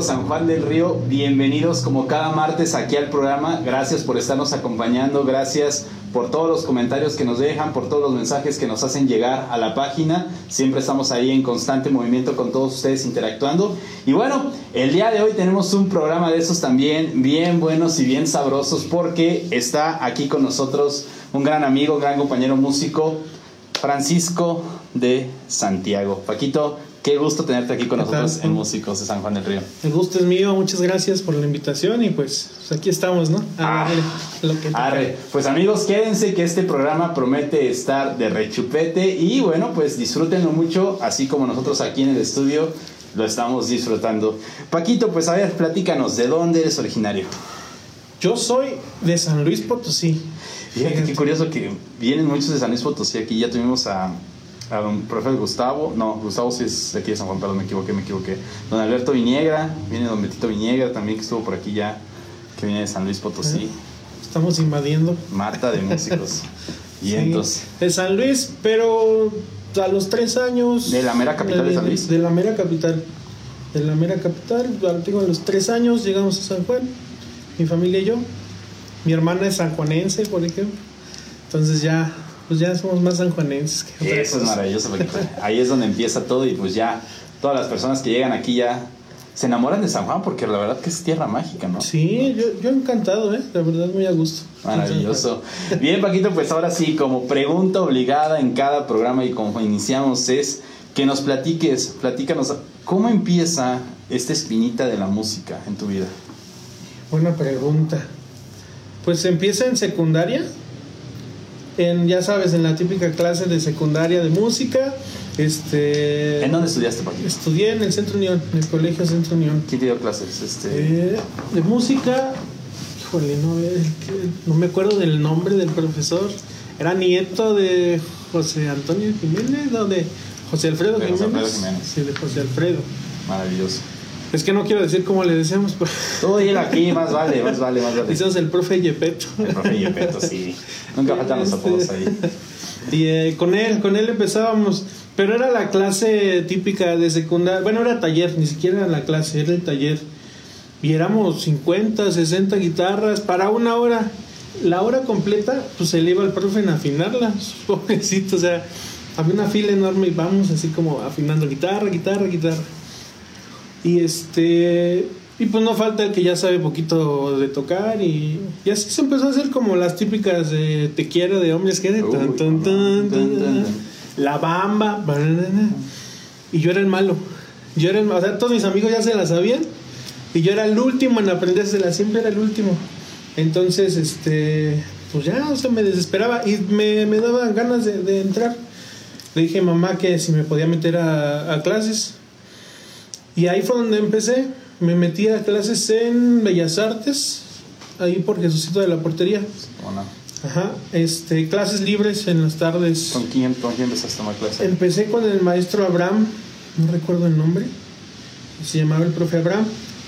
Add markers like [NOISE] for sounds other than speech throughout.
San Juan del Río, bienvenidos como cada martes aquí al programa. Gracias por estarnos acompañando, gracias por todos los comentarios que nos dejan, por todos los mensajes que nos hacen llegar a la página. Siempre estamos ahí en constante movimiento con todos ustedes interactuando. Y bueno, el día de hoy tenemos un programa de esos también bien buenos y bien sabrosos porque está aquí con nosotros un gran amigo, gran compañero músico, Francisco de Santiago. Paquito, Qué gusto tenerte aquí con nosotros en Músicos de San Juan del Río. El gusto es mío, muchas gracias por la invitación y pues, pues aquí estamos, ¿no? Ah, arre. Pues amigos, quédense que este programa promete estar de rechupete y bueno, pues disfrútenlo mucho, así como nosotros aquí en el estudio lo estamos disfrutando. Paquito, pues a ver, platícanos, ¿de dónde eres originario? Yo soy de San Luis Potosí. Fíjate qué curioso que vienen muchos de San Luis Potosí aquí, ya tuvimos a a don profe Gustavo, no, Gustavo sí es de aquí de San Juan, perdón, me equivoqué, me equivoqué. Don Alberto Viniegra, viene don Betito Viniegra también que estuvo por aquí ya, que viene de San Luis Potosí. Estamos invadiendo. Marta de músicos. [LAUGHS] y entonces. De San Luis, pero a los tres años. ¿De la mera capital de, San Luis? De la mera capital. De la mera capital, tengo a los tres años llegamos a San Juan, mi familia y yo. Mi hermana es sanjuanense, por ejemplo. Entonces ya pues ya somos más sanjuanenses. Que Eso es maravilloso, porque ahí es donde empieza todo y pues ya todas las personas que llegan aquí ya se enamoran de San Juan porque la verdad que es tierra mágica, ¿no? Sí, yo, yo encantado, ¿eh? La verdad muy a gusto. Maravilloso. Bien, Paquito, pues ahora sí, como pregunta obligada en cada programa y como iniciamos es que nos platiques, platícanos, ¿cómo empieza esta espinita de la música en tu vida? Buena pregunta. Pues empieza en secundaria, en, ya sabes, en la típica clase de secundaria de música. Este, ¿En dónde estudiaste, Paquito? Estudié en el Centro Unión, en el Colegio Centro Unión. ¿Qué te dio clases? Este... Eh, de música, híjole, no, no me acuerdo del nombre del profesor. Era nieto de José Antonio Jiménez, ¿no? de José Alfredo, Jiménez. José Alfredo Jiménez. Sí, de José Alfredo. Maravilloso. Es que no quiero decir cómo le decíamos. Todo ir aquí, más vale, más vale, más vale. Decimos el profe Yepeto. El profe Yepeto, sí. Nunca faltan los apodos ahí. [LAUGHS] Y eh, con él, con él empezábamos. Pero era la clase típica de secundaria. Bueno, era taller, ni siquiera era la clase, era el taller. Y éramos 50, 60 guitarras para una hora. La hora completa, pues se le iba al profe en afinarla, [LAUGHS] pobrecito. O sea, había una fila enorme y vamos así como afinando guitarra, guitarra, guitarra. Y este. Y pues no falta el que ya sabe poquito de tocar y, y así se empezó a hacer como las típicas de Te quiero de hombres que de La bamba. Y yo era el malo. Yo era el, o sea, todos mis amigos ya se la sabían y yo era el último en aprendérsela, siempre era el último. Entonces, este, pues ya, o sea, me desesperaba y me, me daban ganas de, entrar. Le dije a mamá que si me podía meter a, a clases y ahí fue donde empecé. Me metí a clases en Bellas Artes, ahí por Jesucito de la Portería. Ajá, este, clases libres en las tardes. ¿Con quién, con quién empezaste a tomar clases? Empecé con el maestro Abraham, no recuerdo el nombre, se llamaba el profe Abraham.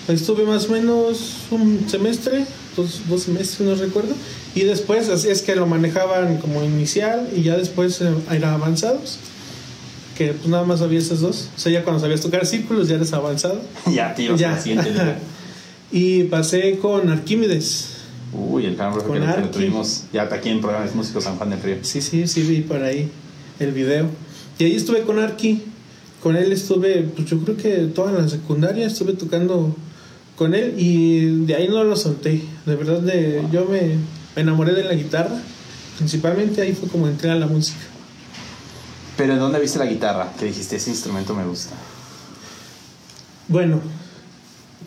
Estuve más o menos un semestre, dos, dos semestres, no recuerdo. Y después, así es que lo manejaban como inicial y ya después eh, era avanzados que pues nada más había esas dos. O sea, ya cuando sabías tocar círculos ya eres avanzado. [LAUGHS] ya, tío, ya. [LAUGHS] y pasé con Arquímedes. Uy, el canal que lo, tuvimos ya aquí en programas músicos San Juan del Río. Sí, sí, sí, vi por ahí el video. Y ahí estuve con Arqui. Con él estuve, pues yo creo que toda la secundaria estuve tocando con él y de ahí no lo solté. De verdad, de, yo me, me enamoré de la guitarra. Principalmente ahí fue como entré a la música. Pero ¿en dónde viste la guitarra? Que dijiste, ese instrumento me gusta. Bueno,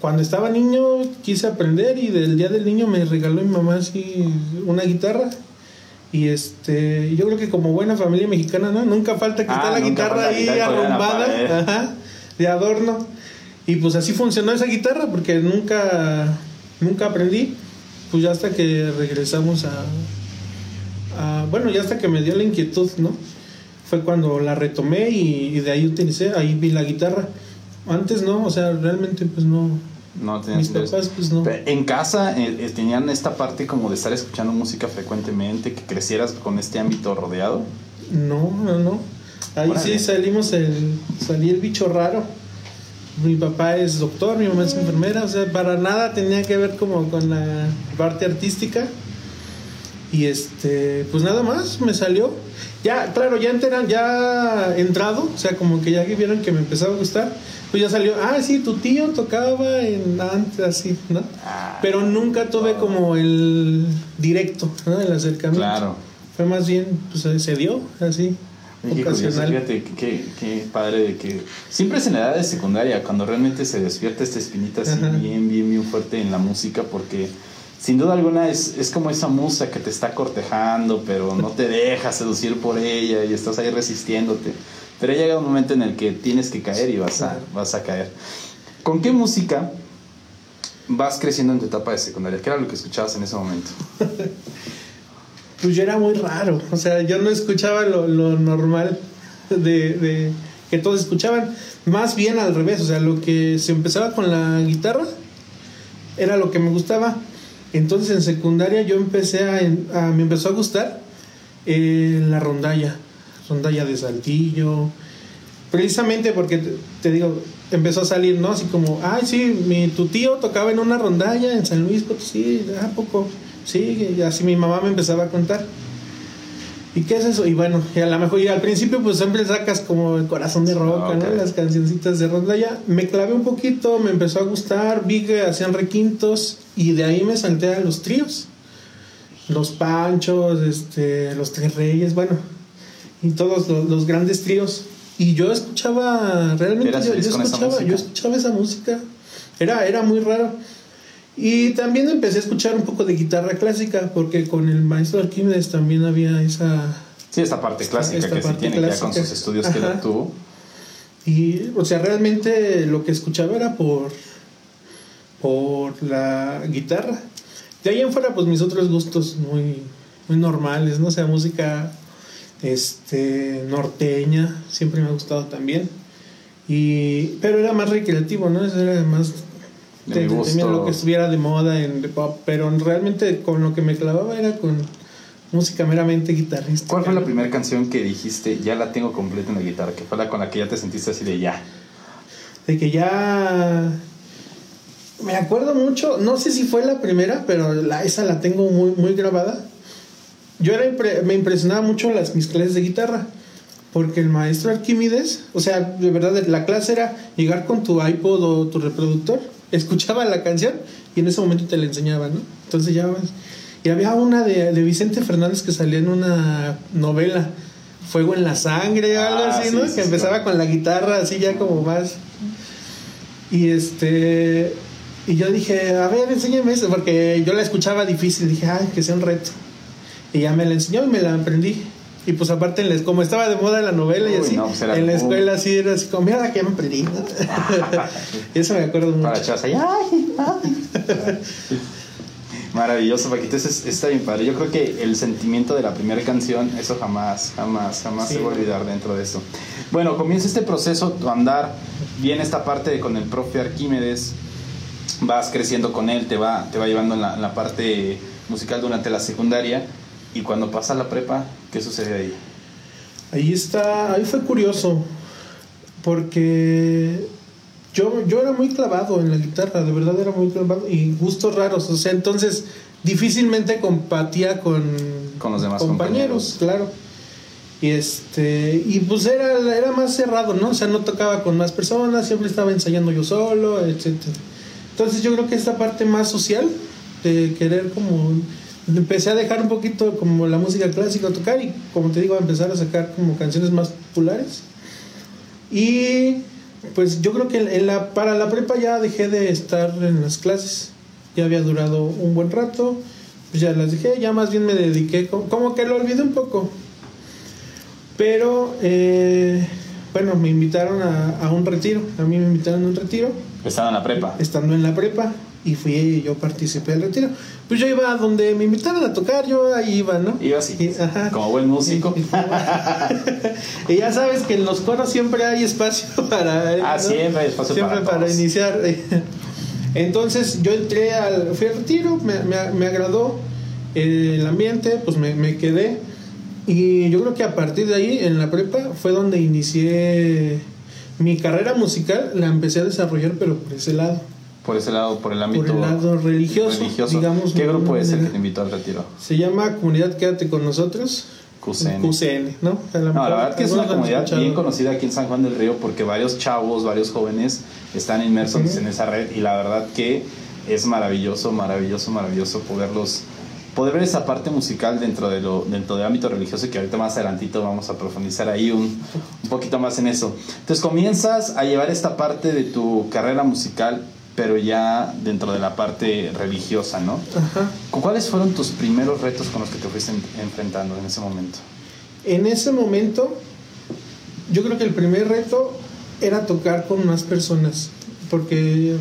cuando estaba niño quise aprender y del día del niño me regaló mi mamá así una guitarra. Y este, yo creo que como buena familia mexicana, ¿no? Nunca falta que ah, la guitarra ahí arrumbada, de adorno. Y pues así funcionó esa guitarra porque nunca, nunca aprendí. Pues ya hasta que regresamos a, a, bueno, ya hasta que me dio la inquietud, ¿no? Fue cuando la retomé y, de ahí utilicé, ahí vi la guitarra. Antes no, o sea, realmente pues no. No Mis papás pues no. En casa eh, eh, tenían esta parte como de estar escuchando música frecuentemente, que crecieras con este ámbito rodeado. No, no, no. Ahí sí salimos el salí el bicho raro. mi papá es doctor, mi mamá es enfermera, o sea, para nada tenía que ver como con la parte artística. Y este, pues nada más, me salió. Ya, claro, ya enteran, ya entrado, o sea, como que ya vieron que me empezaba a gustar, pues ya salió, ah, sí, tu tío tocaba en antes, así, ¿no? Ah. Pero nunca tuve como el directo, ¿no? El acercamiento. Claro. Fue más bien, pues se dio, así, fíjate, qué, qué padre de que siempre es en la edad de secundaria cuando realmente se despierta esta espinita así Ajá. bien, bien, bien fuerte en la música porque sin duda alguna es, es como esa musa que te está cortejando pero no te deja seducir por ella y estás ahí resistiéndote. Pero llega un momento en el que tienes que caer y vas a, vas a caer. ¿Con qué música vas creciendo en tu etapa de secundaria? ¿Qué era lo que escuchabas en ese momento? [LAUGHS] Pues yo era muy raro, o sea, yo no escuchaba lo, lo normal de, de que todos escuchaban, más bien al revés, o sea, lo que se empezaba con la guitarra era lo que me gustaba. Entonces en secundaria yo empecé a, a- me empezó a gustar eh, la rondalla, rondalla de Saltillo, precisamente porque te, te digo, empezó a salir, ¿no? Así como, ay, sí, mi, tu tío tocaba en una rondalla en San Luis Potosí, ¿a poco? Sí, y así mi mamá me empezaba a contar. ¿Y qué es eso? Y bueno, y a lo mejor, y al principio pues siempre sacas como el corazón de roca, Ah. ¿no? Las cancioncitas de rondalla. Me clavé un poquito, me empezó a gustar, vi que hacían requintos y de ahí me salté a los tríos. Los Panchos, este, los Tres Reyes, bueno, y todos los, los grandes tríos. Y yo escuchaba, realmente ¿Eras yo, yo escuchaba, yo escuchaba esa música. Era, era muy raro. Y también empecé a escuchar un poco de guitarra clásica, porque con el maestro Arquímedes también había esa... Sí, esta parte Esta- clásica esta que sí parte tiene ya con clásica. sus estudios que él Ajá. obtuvo. Y, o sea, realmente lo que escuchaba era por, por la guitarra. De ahí en fuera, pues mis otros gustos muy, muy normales, ¿no? O sea, música este, norteña, siempre me ha gustado también. Y, pero era más recreativo, ¿no? Eso era más De también lo que estuviera de moda en pop, pero realmente con lo que me clavaba era con música meramente guitarrista. ¿Cuál fue la primera canción que dijiste, ya la tengo completa en la guitarra? Que fue la con la que ya te sentiste así de ya. de que ya me acuerdo mucho, no sé si fue la primera, pero la, esa la tengo muy, muy grabada. Yo era impre- me impresionaba mucho las mis clases de guitarra, porque el maestro Arquímedes, o sea, de verdad la clase era llegar con tu iPod o tu reproductor, [LAUGHS] escuchaba la canción y en ese momento te la enseñaba, ¿no? Entonces ya vas- y había una de, de Vicente Fernández que salía en una novela, Fuego en la sangre, algo Ah, así, sí, ¿no? sí, que sí, empezaba con la guitarra así ya como más y este. Y yo dije, a ver, enséñame eso, porque yo la escuchaba difícil. Dije, ay, que sea un reto. Y ya me la enseñó y me la aprendí. Y pues aparte, en la- como estaba de moda la novela y Uy, así, no, pues en la escuela así era así como, mira que me aprendí. [LAUGHS] eso me acuerdo mucho. Para ahí. ¡ay! ay. Maravilloso, Paquito. Eso está bien padre. Yo creo que el sentimiento de la primera canción, eso jamás, jamás, jamás Sí, se va a olvidar dentro de eso. Bueno, comienza este proceso, tu andar, viene esta parte de con el profe Arquímedes, vas creciendo con él, te va, te va llevando en la, en la parte musical durante la secundaria. Y cuando pasa la prepa, ¿qué sucede ahí? Ahí está, ahí fue curioso, porque yo, yo era muy clavado en la guitarra, de verdad era muy clavado, y gustos raros, o sea, entonces difícilmente compatía con, Con los demás compañeros, claro. Y este, y pues era, era más cerrado, ¿no? O sea, no tocaba con más personas, siempre estaba ensayando yo solo, etcétera. Entonces yo creo que esta parte más social, de querer como empecé a dejar un poquito como la música clásica a tocar y como te digo a empezar a sacar como canciones más populares. Y pues yo creo que en la, para la prepa ya dejé de estar en las clases. Ya había durado un buen rato pues ya las dejé ya más bien me dediqué co- como que lo olvidé un poco. Pero eh, bueno me invitaron a, a un retiro a mí me invitaron a un retiro Estando en la prepa. estando en la prepa y fui y yo participé del retiro. Pues yo iba a donde me invitaron a tocar, yo ahí iba, ¿no? Iba así, Y- ajá. como buen músico. Y, [LAUGHS] y ya sabes que en los coros siempre hay espacio [LAUGHS] para Ah, ¿no? siempre hay espacio Siempre para para, todos. iniciar. [LAUGHS] Entonces yo entré al fui al retiro, me, me- me agradó el ambiente, pues me, me quedé y yo creo que a partir de ahí en la prepa fue donde inicié mi carrera musical la empecé a desarrollar, pero por ese lado. Por ese lado, por el ámbito Por el lado religioso, digamos, ¿Qué grupo es el que te invitó al retiro? Se llama Comunidad Quédate con nosotros. QCN. QCN, ¿no? La verdad que es una comunidad escuchado. bien conocida aquí en San Juan del Río porque varios chavos, varios jóvenes están inmersos en esa red y la verdad que es maravilloso, maravilloso, maravilloso poderlos poder ver esa parte musical dentro de lo dentro del ámbito religioso que ahorita más adelantito vamos a profundizar ahí un, un poquito más en eso. Entonces comienzas a llevar esta parte de tu carrera musical pero ya dentro de la parte religiosa, ¿no? Ajá. ¿Cuáles fueron tus primeros retos con los que te fuiste en- enfrentando en ese momento? En ese momento, yo creo que el primer reto era tocar con más personas. Porque,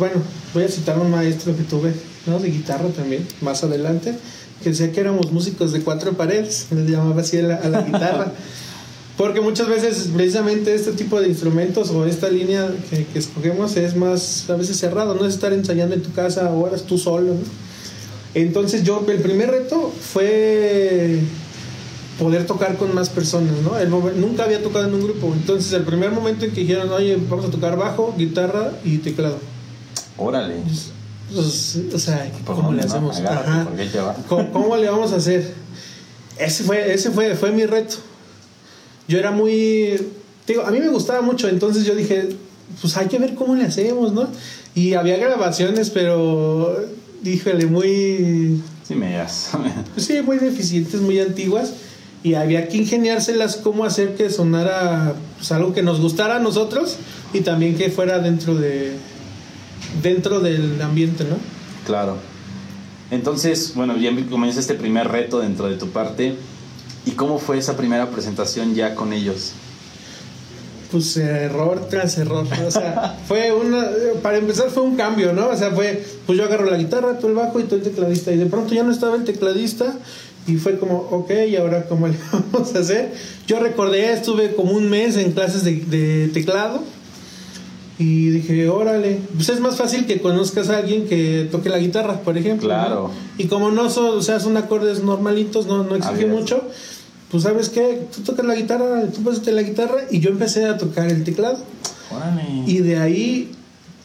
bueno, voy a citar a un maestro que tuve, ¿no? De guitarra también, más adelante, que decía que éramos músicos de cuatro paredes, [LAUGHS] les llamaba así a la, a la guitarra. [LAUGHS] Porque muchas veces precisamente este tipo de instrumentos o esta línea que, que escogemos es más a veces cerrado, no es estar ensayando en tu casa horas tú solo. ¿no? Entonces yo, el primer reto fue poder tocar con más personas, ¿no? El nunca había tocado en un grupo, entonces el primer momento en que dijeron, oye, vamos a tocar bajo, guitarra y teclado. Órale. Pues, o sea, ¿Por ¿cómo le no? hacemos? Ajá. ¿Cómo, cómo le vamos a hacer? Ese fue, ese fue, fue mi reto. Yo era muy. Digo, a mí me gustaba mucho, entonces yo dije, pues hay que ver cómo le hacemos, ¿no? Y había grabaciones, pero. Díjole, muy. Sí, me digas. pues [LAUGHS] sí, muy deficientes, muy antiguas. Y había que ingeniárselas cómo hacer que sonara pues, algo que nos gustara a nosotros y también que fuera dentro de. Dentro del ambiente, ¿no? claro. Entonces, bueno, ya comienza este primer reto dentro de tu parte. ¿Y cómo fue esa primera presentación ya con ellos? Pues error tras error. O sea, [LAUGHS] fue una. Para empezar, fue un cambio, ¿no? O sea, fue. Pues yo agarro la guitarra, tú el bajo y tú el tecladista. Y de pronto ya no estaba el tecladista. Y fue como, ok, ¿y ahora cómo le [LAUGHS] vamos a hacer? Yo recordé, estuve como un mes en clases de, de teclado. Y dije, órale, pues es más fácil que conozcas a alguien que toque la guitarra, por ejemplo. Claro. ¿no? Y como no son, o sea, son acordes normalitos, no, no exige mucho, pues sabes qué, tú tocas la guitarra, tú pasaste la guitarra y yo empecé a tocar el teclado. Órale. Y de ahí,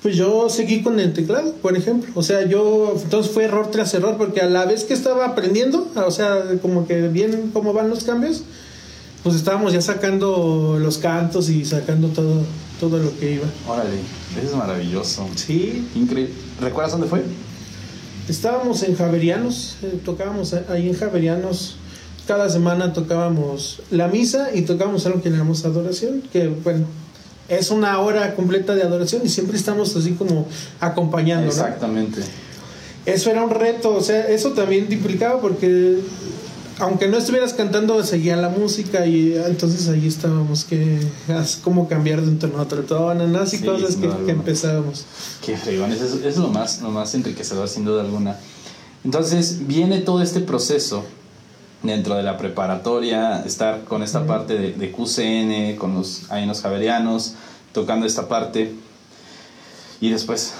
pues yo seguí con el teclado, por ejemplo. O sea, yo, entonces fue error tras error, porque a la vez que estaba aprendiendo, o sea, como que bien cómo van los cambios, pues estábamos ya sacando los cantos y sacando todo, todo lo que iba. Órale. Eso es maravilloso. Sí, Increíble. ¿Recuerdas dónde fue? estábamos en Javerianos, eh, tocábamos ahí en Javerianos. Cada semana tocábamos la misa y tocábamos algo que llamamos adoración, que bueno, es una hora completa de adoración y siempre estamos así como acompañando, ¿no? Exactamente. Eso era un reto, o sea, eso también implicaba porque aunque no estuvieras cantando, seguía la música y entonces ahí estábamos que es como cambiar de un tono a otro ¿no? Así Sí, cosas que, que empezábamos. Qué fregón, eso es, es lo, más, lo más enriquecedor sin duda alguna. Entonces viene todo este proceso dentro de la preparatoria, estar con esta Ujú. parte de, de QCN, con los ainos javerianos, tocando esta parte. Y después,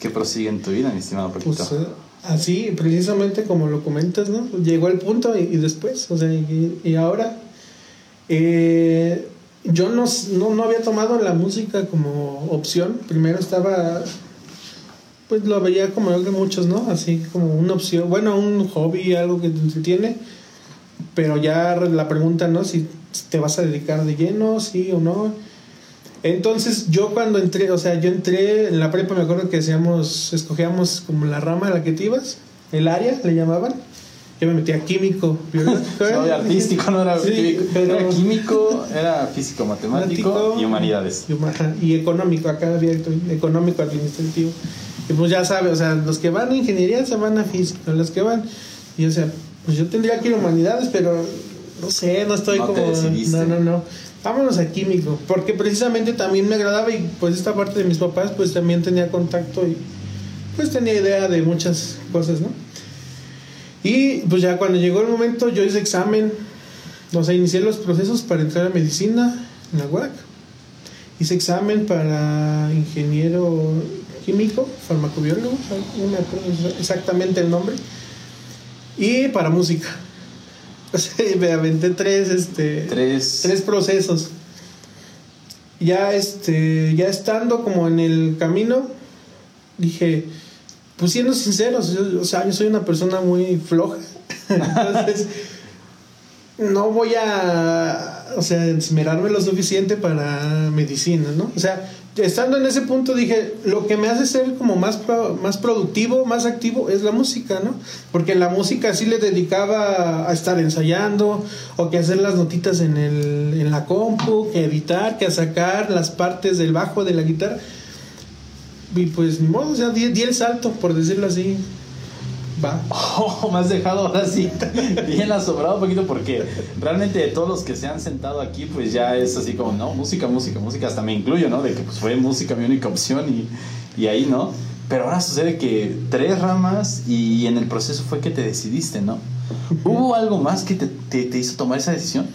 ¿qué prosigue en tu vida, mi estimado Paquito? Pues eh, así, precisamente como lo comentas, ¿no? Llegó el punto y, después, o sea, y, ahora eh, yo no, no, no había tomado la música como opción. Primero estaba, pues lo veía como yo creo muchos, ¿no? Así como una opción, bueno, un hobby, algo que te entretiene. Pero ya la pregunta, ¿no? Si te vas a dedicar de lleno, sí o no. Entonces yo cuando entré, o sea, yo entré en la prepa, me acuerdo que hacíamos, escogíamos como la rama a la que te ibas, el área le llamaban. Yo me metía químico, biológico. [LAUGHS] No, de artístico, no era Sí, químico. pero- Era químico, era físico, matemático y humanidades. Y, y económico, acá abierto, económico administrativo. Y pues ya sabes, o sea, los que van a ingeniería se van a física, los que van, y o sea, pues yo tendría que ir a humanidades, pero no sé, no estoy No como. No, no, no. Vámonos a químico, porque precisamente también me agradaba y pues esta parte de mis papás pues también tenía contacto y pues tenía idea de muchas cosas, ¿no? Y pues ya cuando llegó el momento yo hice examen, o sea, inicié los procesos para entrar a medicina en la UAC. Hice examen para ingeniero químico, farmacobiólogo, no me acuerdo exactamente el nombre. Y para música. Sea, me aventé tres, este, Tres. tres procesos. ya este, ya estando como en el camino, dije, pues siendo sinceros, yo- o sea, yo soy una persona muy floja. [LAUGHS] Entonces, no voy a, o sea, esmerarme lo suficiente para medicina, ¿no? O sea, estando en ese punto dije, lo que me hace ser como más, pro- más productivo, más activo es la música, ¿no? Porque la música sí le dedicaba a estar ensayando, o que hacer las notitas en, el, en la compu, que editar, que a sacar las partes del bajo de la guitarra. Y pues ni modo, o sea, di, di el salto, por decirlo así. Va. Oh, [LAUGHS] me has dejado ahora sí [LAUGHS] bien asombrado un poquito porque realmente de todos los que se han sentado aquí, pues ya es así como, no, música, música, música, hasta me incluyo, ¿no? De que pues fue música mi única opción y, y ahí, ¿no? Pero ahora sucede que tres ramas y en el proceso fue que te decidiste, ¿no? ¿Hubo algo más que te, te- te hizo tomar esa decisión?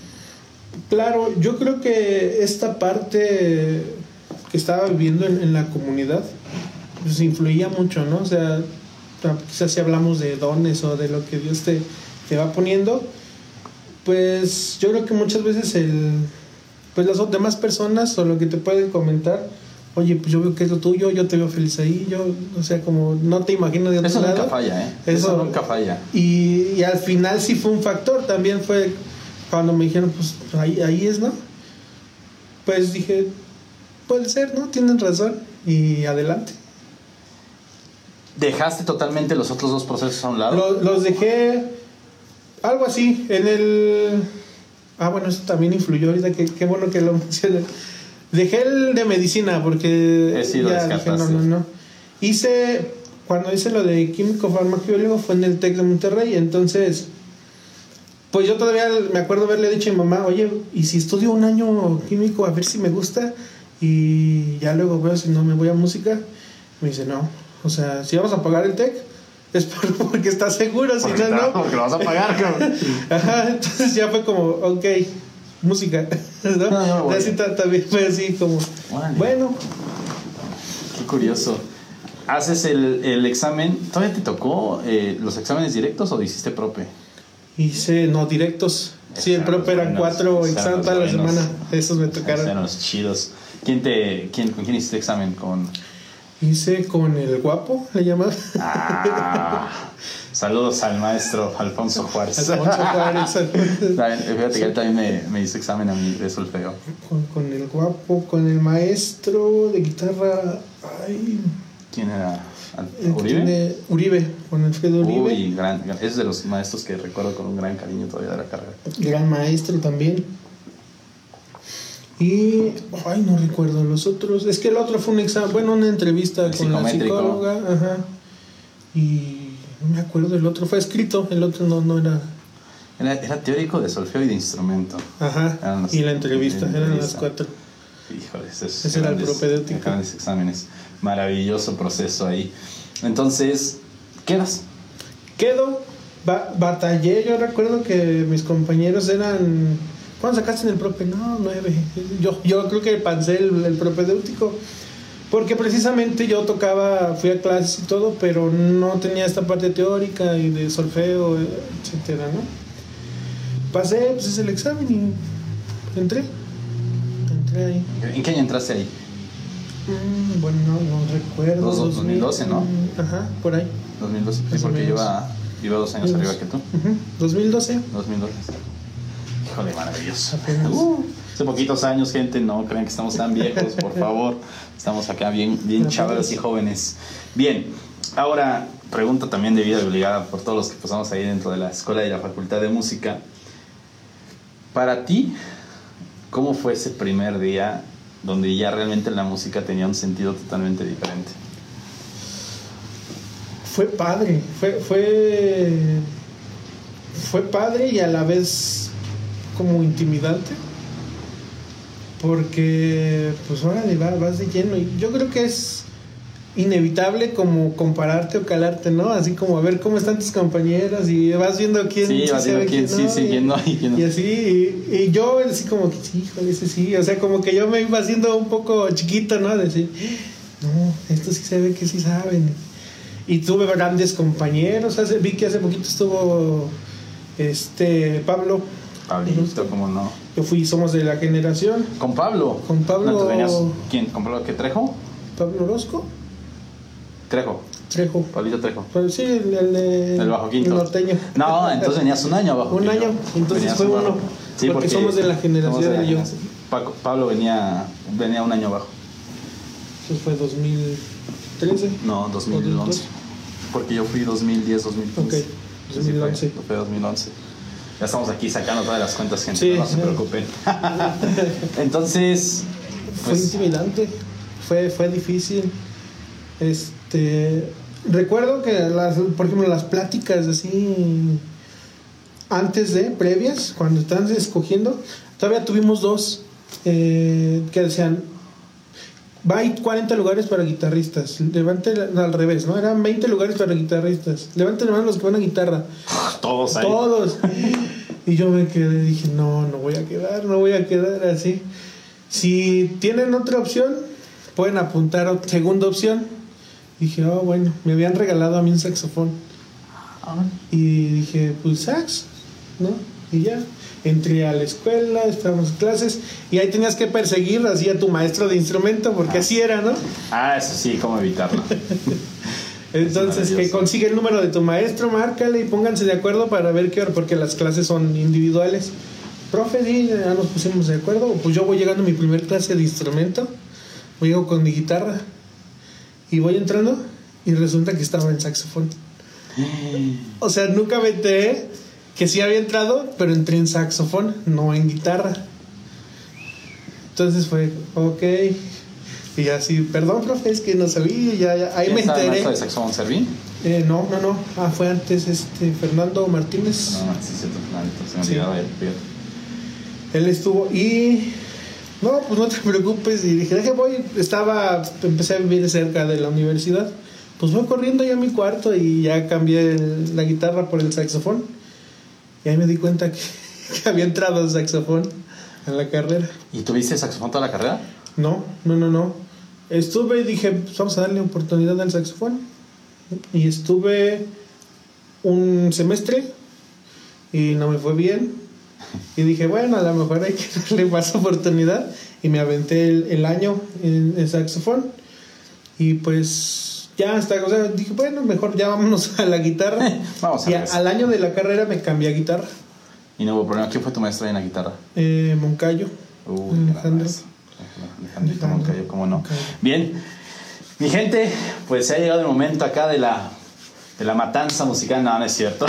Claro, yo creo que esta parte que estaba viviendo en, en la comunidad, pues influía mucho, ¿no? O sea, quizás si hablamos de dones o de lo que Dios te, te va poniendo, pues yo creo que muchas veces el, pues las demás personas o lo que te pueden comentar, oye, pues yo veo que es lo tuyo, yo te veo feliz ahí, yo, o sea, como no te imagino de otro Eso lado. nunca falla, ¿eh? Eso, Eso- nunca falla. Y, y al final sí fue un factor, también fue cuando me dijeron, pues ahí, ahí es, ¿no? Pues dije, puede ser, ¿no? Tienen razón. Y adelante. ¿Dejaste totalmente los otros dos procesos a un lado? Lo- los dejé algo así, en el... Ah, bueno, eso también influyó ahorita, que, qué bueno que lo [LAUGHS] mencioné. Dejé el de medicina porque... Sí lo ya dije, no, no, no. Hice, cuando hice lo de químico farmacobiólogo fue en el TEC de Monterrey, entonces... Pues yo todavía me acuerdo haberle dicho a mi mamá, oye, ¿y si estudio un año químico a ver si me gusta? Y ya luego veo si no me voy a música. Me dice, no, o sea, si vamos a pagar el TEC, es por- [LAUGHS] porque estás seguro, si no, no. porque lo vas a pagar, cabrón. [LAUGHS] Ajá, entonces ya fue como, ok, música. [LAUGHS] ¿no? No, voy. Así ta- también fue así como, bueno, Qué curioso. ¿Haces el, el examen? ¿Todavía te tocó eh, los exámenes directos o hiciste prope? hice, no, directos. Sí, el Eran prope eran buenos, cuatro eran exámenes toda la semana. Esos me Eran tocaron. los chidos. ¿Quién te, quién, ¿Con quién hiciste examen? Con... Hice con el guapo, le llamaba. Ah, [LAUGHS] saludos al maestro Alfonso Juárez. Alfonso Juárez. [LAUGHS] Fíjate que él también me, me hizo examen a mí de solfeo. con, con el guapo, con el maestro de guitarra. Ay, ¿Quién era? ¿Uribe? tiene- Uribe, con Alfredo Uribe. Uy, gran- es de los maestros que recuerdo con un gran cariño todavía de la carrera. Gran maestro también. Y, ay, no recuerdo los otros. Es que el otro fue un examen, bueno, una entrevista con la psicóloga. Ajá. Y no me acuerdo, el otro fue escrito, el otro no, no era. Era, era teórico de solfeo y de instrumento. Ajá. Los- y la entrevista, eran las cuatro. Híjole, ese es Ese era el propedéutico. grandes exámenes. Maravilloso proceso ahí. Entonces, ¿quedas? Quedo, ba- batallé, yo recuerdo que mis compañeros eran... ¿Cuándo sacaste en el prope? No, nueve. Yo, yo creo que pasé el, el propedéutico. Porque precisamente yo tocaba, fui a clases y todo, pero no tenía esta parte teórica y de solfeo, etcétera, ¿no? Pasé, pues es el examen y entré. Entré ahí. ¿En qué año entraste ahí? Mm, bueno, no, no recuerdo. Dos- 2012, ¿no? Ajá, por ahí. 2012. Sí, porque lleva, lleva dos años arriba que tú. Ujú, 2012. 2012. Híjole, maravilloso. Uh, hace poquitos años, gente, no crean que estamos tan viejos, por favor. Estamos acá bien, bien chavales y jóvenes. Bien, ahora, pregunta también de vida obligada por todos los que pasamos ahí dentro de la escuela y la facultad de música. Para ti, ¿cómo fue ese primer día donde ya realmente la música tenía un sentido totalmente diferente? Fue padre, fue, fue, fue padre y a la vez como intimidante. Porque, pues órale, va- vas de lleno. Y yo creo que es inevitable como compararte o calarte, ¿no? Así como a ver cómo están tus compañeros y vas viendo quién Sí, vas viendo sabe, quién sí, sí, y- quién no, y quién no. Y así, y, y yo así como que, sí, híjole, ese sí. O sea, como que yo me iba haciendo un poco chiquito, ¿no? Decir, no, esto sí se ve que sí saben. Y tuve grandes compañeros. Hace, vi que hace poquito estuvo este Pablo. Pablito, ¿cómo no? Yo fui, somos de la generación. Con Pablo. Con Pablo. ¿No te venías? ¿Quién? ¿Con Pablo qué Trejo? Pablo Orozco. Trejo. Trejo. Pablito Trejo. Pues sí, el, el, El bajo quinto. el norteño. No, entonces venías un año abajo. [LAUGHS] Un año, entonces Venías fue un uno. Sí, porque somos de la generación de la de yo. Paco- Pablo venía, venía un año abajo. Eso fue 2013. No, 2011. Porque yo fui 2010, 2015. Ok, Sí, sí, 2011. Fue, fue 2011. Ya estamos aquí sacando todas las cuentas, gente. Sí, no se preocupen. [LAUGHS] Entonces, Fue pues, intimidante, fue, fue difícil. Este, recuerdo que, las, por ejemplo, las pláticas así, antes de, previas, cuando estaban escogiendo, todavía tuvimos dos eh, que decían, hay 40 lugares para guitarristas, levante, la- al revés, ¿no? Eran 20 lugares para guitarristas, levanten la mano los que van a guitarra. [LAUGHS] todos ahí. Todos. Y yo me quedé, dije, no, no voy a quedar, no voy a quedar así. Si tienen otra opción, pueden apuntar a segunda opción. Dije, oh, bueno, me habían regalado a mí un saxofón. Ah, Y dije, pues sax, ¿no? Y ya. Entré a la escuela, estábamos en clases, y ahí tenías que perseguir así a tu maestro de instrumento, porque así era, ¿no? Ah, eso sí, cómo evitarlo. [LAUGHS] Entonces, que consigue el número de tu maestro, márcale y pónganse de acuerdo para ver qué hora, porque las clases son individuales. Profe, sí, ya nos pusimos de acuerdo. Pues yo voy llegando a mi primer clase de instrumento, voy llego con mi guitarra y voy entrando y resulta que estaba en saxofón. [GASPS] O sea, nunca enteré que sí había entrado, pero entré en saxofón, no en guitarra. Entonces fue, ok. Y así, perdón, profe, es que no sabía, ya, ya, ahí ¿Quién me enteré. de Saxofón Servín? Eh, no, no, no. Ah, fue antes este Fernando Martínez. No, sí, sí. Se me Sí. Él estuvo y no, pues no te preocupes. Y dije, deje voy. Estaba, empecé a vivir cerca de la universidad. Pues voy corriendo ya a mi cuarto y ya cambié el- la guitarra por el saxofón. Y ahí me di cuenta que, [LAUGHS] que había entrado el saxofón a la carrera. ¿Y tuviste saxofón toda la carrera? No, no, no, no. Estuve y dije, pues vamos a darle oportunidad al saxofón. Y estuve un semestre y no me fue bien. Y dije, bueno, a lo mejor hay que [LAUGHS] darle más oportunidad. Y me aventé el, el año en, en saxofón. Y pues ya hasta, o sea, dije, bueno, mejor ya vámonos [LAUGHS] a la guitarra. [LAUGHS] Vamos a y ver a- al año de la carrera me cambié a guitarra. Y no hubo problema. ¿Quién fue tu maestro ahí en la guitarra? Eh, Moncayo. Uy, Alejandro. Alejandrito. Moncayo, cómo no. Bien, mi gente, pues se ha llegado el momento acá de la, de la matanza musical. No, no es cierto.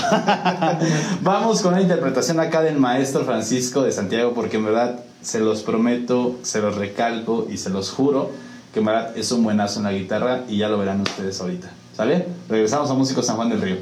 [LAUGHS] Vamos con una interpretación acá del maestro Francisco de Santiago, porque en verdad se los prometo, se los recalco y se los juro que verdad es un buenazo en la guitarra y ya lo verán ustedes ahorita. ¿Sale? Regresamos a Músicos San Juan del Río.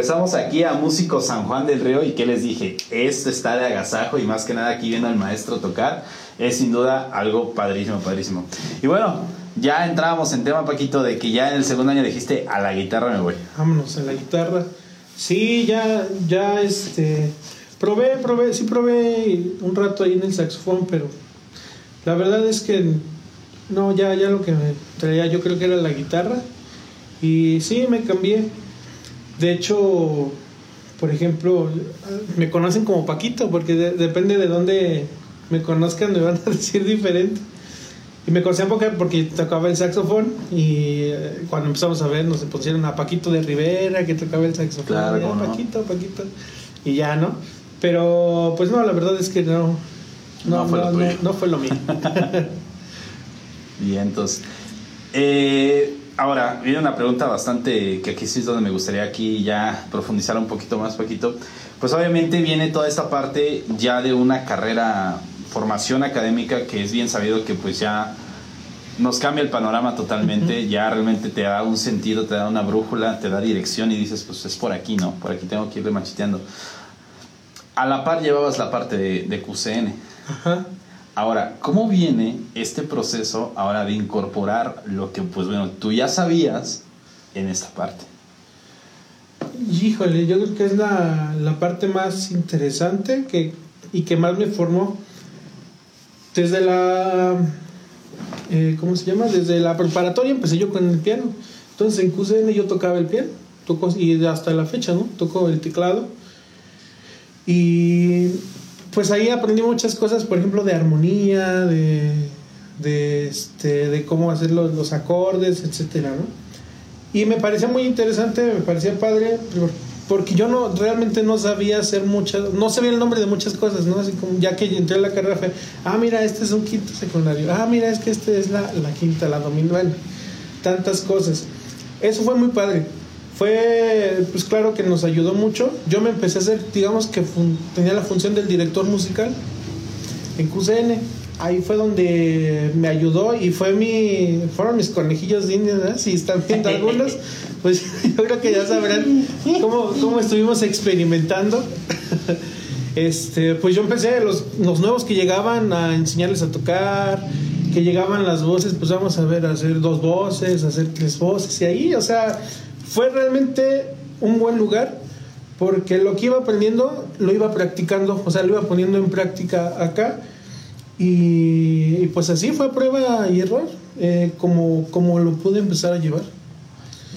Estamos aquí a Músico San Juan del Río y que les dije, esto está de agasajo y más que nada aquí viendo al maestro tocar, es sin duda algo padrísimo, padrísimo. Y bueno, ya entrábamos en tema, Paquito, de que ya en el segundo año dijiste, a la guitarra me voy. Vámonos, a la guitarra. Sí, ya, ya, este, probé, probé, sí probé un rato ahí en el saxofón, pero la verdad es que no, ya, ya lo que me traía yo creo que era la guitarra. Y sí, me cambié. De hecho, por ejemplo, me conocen como Paquito, porque depende de dónde me conozcan, me van a [LAUGHS] decir diferente. Y me conocían porque, porque tocaba el saxofón y eh, cuando empezamos a ver nos pusieron a Paquito de Rivera que tocaba el saxofón. Claro, Paquito, Paquito. Y ya, ¿no? Pero pues no, la verdad es que no. No, fue, lo no, fue lo mío. [LAUGHS] Bien, entonces. Eh, ahora, viene una pregunta bastante que aquí sí es donde me gustaría aquí ya profundizar un poquito más, Paquito. Pues obviamente viene toda esta parte ya de una carrera formación académica que es bien sabido que pues ya nos cambia el panorama totalmente, ya realmente te da un sentido, te da una brújula, te da dirección y dices, pues es por aquí, ¿no? Por aquí tengo que irle machiteando. A la par llevabas la parte de, de QCN. Ahora, ¿cómo viene este proceso ahora de incorporar lo que, pues bueno, tú ya sabías en esta parte? Híjole, yo creo que es la, la parte más interesante que, y que más me formó desde la, eh, ¿cómo se llama? Desde la preparatoria empecé yo con el piano. Entonces en QCN yo tocaba el piano, toco, y hasta la fecha, ¿no? Toco el teclado. Y pues ahí aprendí muchas cosas, por ejemplo, de armonía, de, de, este, de cómo hacer los, los acordes, etcétera, ¿no? Y me parecía muy interesante, me parecía padre, porque yo no realmente no sabía hacer muchas, no sabía el nombre de muchas cosas, ¿no? Así como ya que entré a la carrera fue, ah, mira, este es un quinto secundario, ah, mira, es que este es la, la quinta, la domingual, tantas cosas. Eso fue muy padre. Fue, pues claro que nos ayudó mucho. Yo me empecé a hacer, digamos que tenía la función del director musical en QCN. Ahí fue donde me ayudó y fue mi, fueron mis conejillos de indias, Si están viendo algunos, [LAUGHS] pues [LAUGHS] yo creo que ya sabrán cómo, cómo estuvimos experimentando. [LAUGHS] Este, pues yo empecé los, los nuevos que llegaban a enseñarles a tocar, que llegaban las voces, pues vamos a ver, a hacer dos voces, a hacer tres voces, y ahí, o sea, fue realmente un buen lugar porque lo que iba aprendiendo lo iba practicando, o sea, lo iba poniendo en práctica acá. Y, pues así fue prueba y error, eh, como, como lo pude empezar a llevar.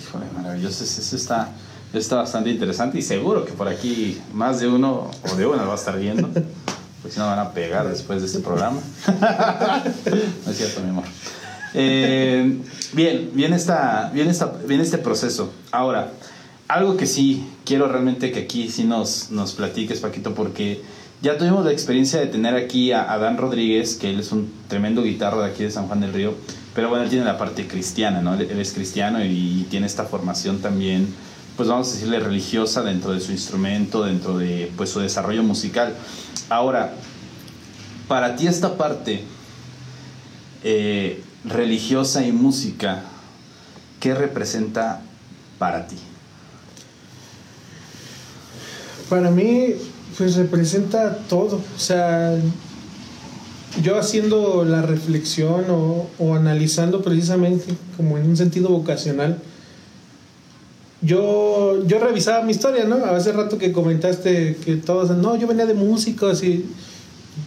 Híjole, maravilloso, eso está, está bastante interesante y seguro que por aquí más de uno o de una va a estar viendo, [LAUGHS] pues si no van a pegar después de este programa. [LAUGHS] no es cierto, mi amor. Eh, bien, viene, esta, viene, esta, viene este proceso. Ahora, algo que sí quiero realmente que aquí sí nos, nos platiques, Paquito, porque ya tuvimos la experiencia de tener aquí a Dan Rodríguez, que él es un tremendo guitarro de aquí de San Juan del Río, pero bueno, él tiene la parte cristiana, ¿no? Él es cristiano y tiene esta formación también, pues vamos a decirle religiosa dentro de su instrumento, dentro de pues su desarrollo musical. Ahora, para ti esta parte, eh, religiosa y música, ¿qué representa para ti? Para mí, pues representa todo. O sea, yo haciendo la reflexión o, analizando precisamente como en un sentido vocacional, yo, yo revisaba mi historia, ¿no? Hace rato que comentaste que todos, no, yo venía de músicos y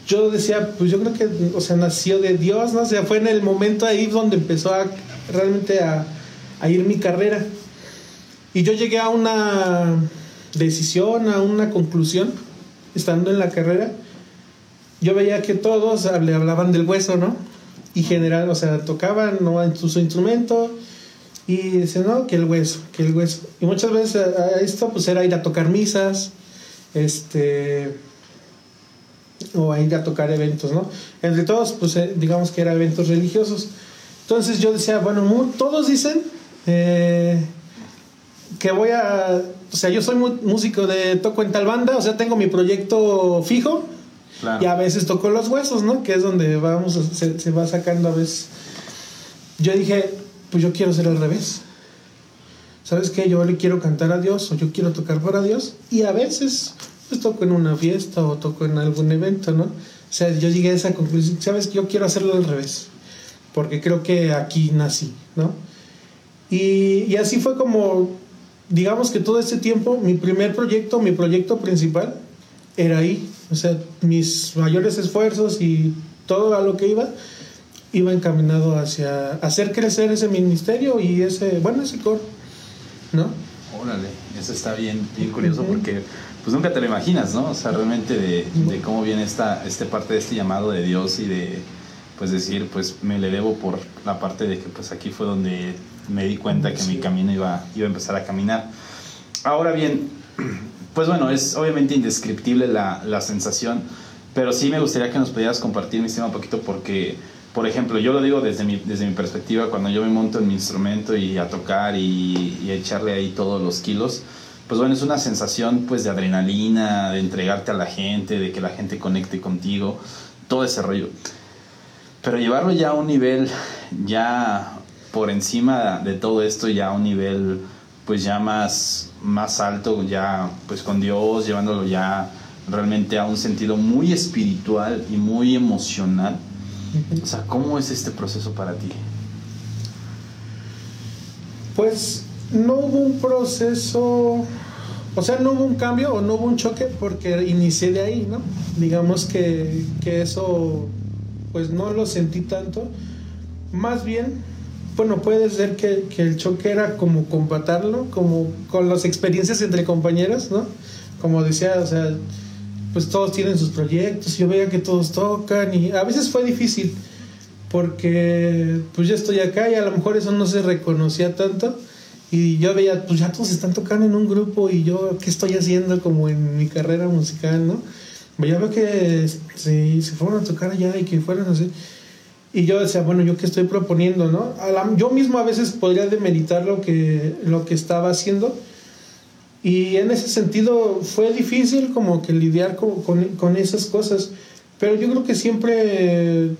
yo decía, pues yo creo que, o sea, nació de Dios, ¿no? O sea, fue en el momento ahí donde empezó a realmente a, ir mi carrera. Y yo llegué a una decisión, a una conclusión, estando en la carrera. Yo veía que todos le hablaban del hueso, ¿no? Y general, o sea, tocaban ¿no? en su, instrumento y decían, no, que el hueso, que el hueso. Y muchas veces a esto pues era ir a tocar misas, este o a ir a tocar eventos, ¿no? Entre todos, pues eh, digamos que eran eventos religiosos. Entonces yo decía, bueno, todos dicen eh, que voy a, o sea, yo soy músico de toco en tal banda, o sea, tengo mi proyecto fijo y a veces toco los huesos, ¿no? Que es donde vamos, se, se va sacando a veces. Yo dije, pues yo quiero ser al revés. ¿sabes qué? Yo le quiero cantar a Dios o yo quiero tocar para Dios y a veces pues toco en una fiesta o toco en algún evento, ¿no? O sea, yo llegué a esa conclusión, ¿sabes? Yo quiero hacerlo al revés, porque creo que aquí nací, ¿no? Y, y así fue como, digamos que todo este tiempo, mi primer proyecto, mi proyecto principal, era ahí. O sea, mis mayores esfuerzos y todo a lo que iba, iba encaminado hacia hacer crecer ese ministerio y ese, bueno, ese coro, ¿no? Órale, eso está bien, bien curioso porque pues nunca te lo imaginas, ¿no? O sea, realmente de, de cómo viene esta, esta parte de este llamado de Dios y de, pues decir, pues me le debo por la parte de que pues aquí fue donde me di cuenta que mi camino iba, iba a empezar a caminar. Ahora bien, pues bueno, es obviamente indescriptible la, la sensación, pero sí me gustaría que nos pudieras compartir, mi estimado, un poquito porque, por ejemplo, yo lo digo desde mi, desde mi perspectiva, cuando yo me monto en mi instrumento y a tocar y, y a echarle ahí todos los kilos, pues bueno, es una sensación pues de adrenalina, de entregarte a la gente, de que la gente conecte contigo, todo ese rollo. Pero llevarlo ya a un nivel, ya por encima de todo esto, ya a un nivel pues ya más, más alto, ya pues con Dios, llevándolo ya realmente a un sentido muy espiritual y muy emocional. O sea, ¿cómo es este proceso para ti? Pues no hubo un proceso, o sea, no hubo un cambio o no hubo un choque porque inicié de ahí, ¿no? Digamos que, que eso, pues no lo sentí tanto. Más bien, bueno, puede ser que, que, el choque era como compatarlo, como con las experiencias entre compañeros, ¿no? Como decía, o sea, pues todos tienen sus proyectos, yo veía que todos tocan y a veces fue difícil porque pues yo estoy acá y a lo mejor eso no se reconocía tanto y yo veía, pues ya todos están tocando en un grupo y yo, ¿qué estoy haciendo como en mi carrera musical, ¿no? Ya veo que se, se fueron a tocar allá y que fueron así. Y yo decía, bueno, ¿yo qué estoy proponiendo, no? La, yo mismo a veces podría demeritar lo que, lo que estaba haciendo. Y en ese sentido fue difícil como que lidiar con, con, con, esas cosas. Pero yo creo que siempre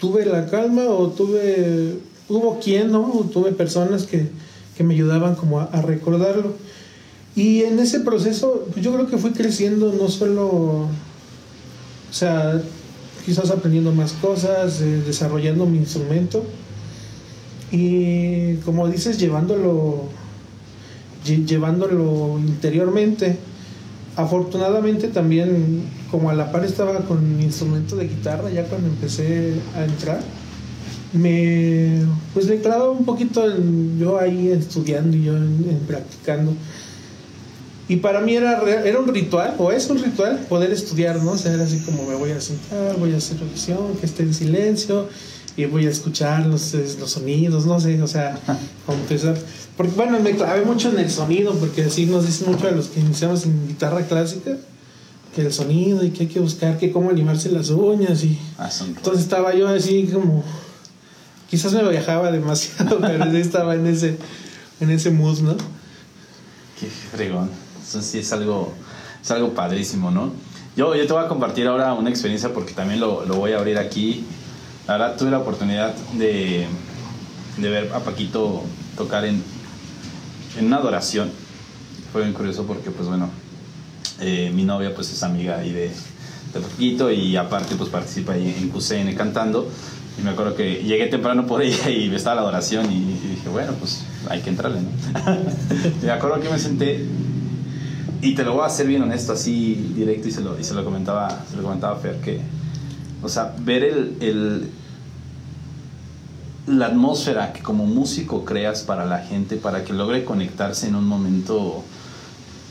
tuve la calma o tuve, hubo quien, ¿no? Tuve personas que, que me ayudaban como a, recordarlo. Y en ese proceso, pues yo creo que fui creciendo no solo, o sea, quizás aprendiendo más cosas, eh, desarrollando mi instrumento y como dices, llevándolo, llevándolo interiormente. Afortunadamente también, como a la par estaba con mi instrumento de guitarra, ya cuando empecé a entrar, me pues le clavaba un poquito en, yo ahí estudiando y yo en, en practicando. Y para mí era, era un ritual, o es un ritual, poder estudiar, ¿no? O sea, era así como me voy a sentar, voy a hacer revisión, que esté en silencio, y voy a escuchar los, los sonidos, no sé, o sea, empezar. Porque, bueno, me clavé mucho en el sonido, porque así nos dicen mucho a los que iniciamos en guitarra clásica, que el sonido y que hay que buscar que cómo animarse las uñas. y Ah, Entonces estaba yo así como. Quizás me viajaba demasiado, [LAUGHS] pero estaba en ese, en ese mood, ¿no? Qué fregón. Eso sí es algo, es algo padrísimo, ¿no? Yo, yo te voy a compartir ahora una experiencia porque también lo, lo voy a abrir aquí. La verdad tuve la oportunidad de, de ver a Paquito tocar en, en una adoración. Fue bien curioso porque, pues bueno, eh, mi novia pues es amiga ahí de, de Paquito y aparte pues participa ahí en QCN cantando. Y me acuerdo que llegué temprano por ella y estaba la adoración y, dije, bueno, pues hay que entrarle, ¿no? [LAUGHS] me acuerdo que me senté y te lo voy a hacer bien honesto, así directo, y se lo, y se lo, comentaba, se lo comentaba Fer, que, o sea, ver el, el, la atmósfera que como músico creas para la gente, para que logre conectarse en un momento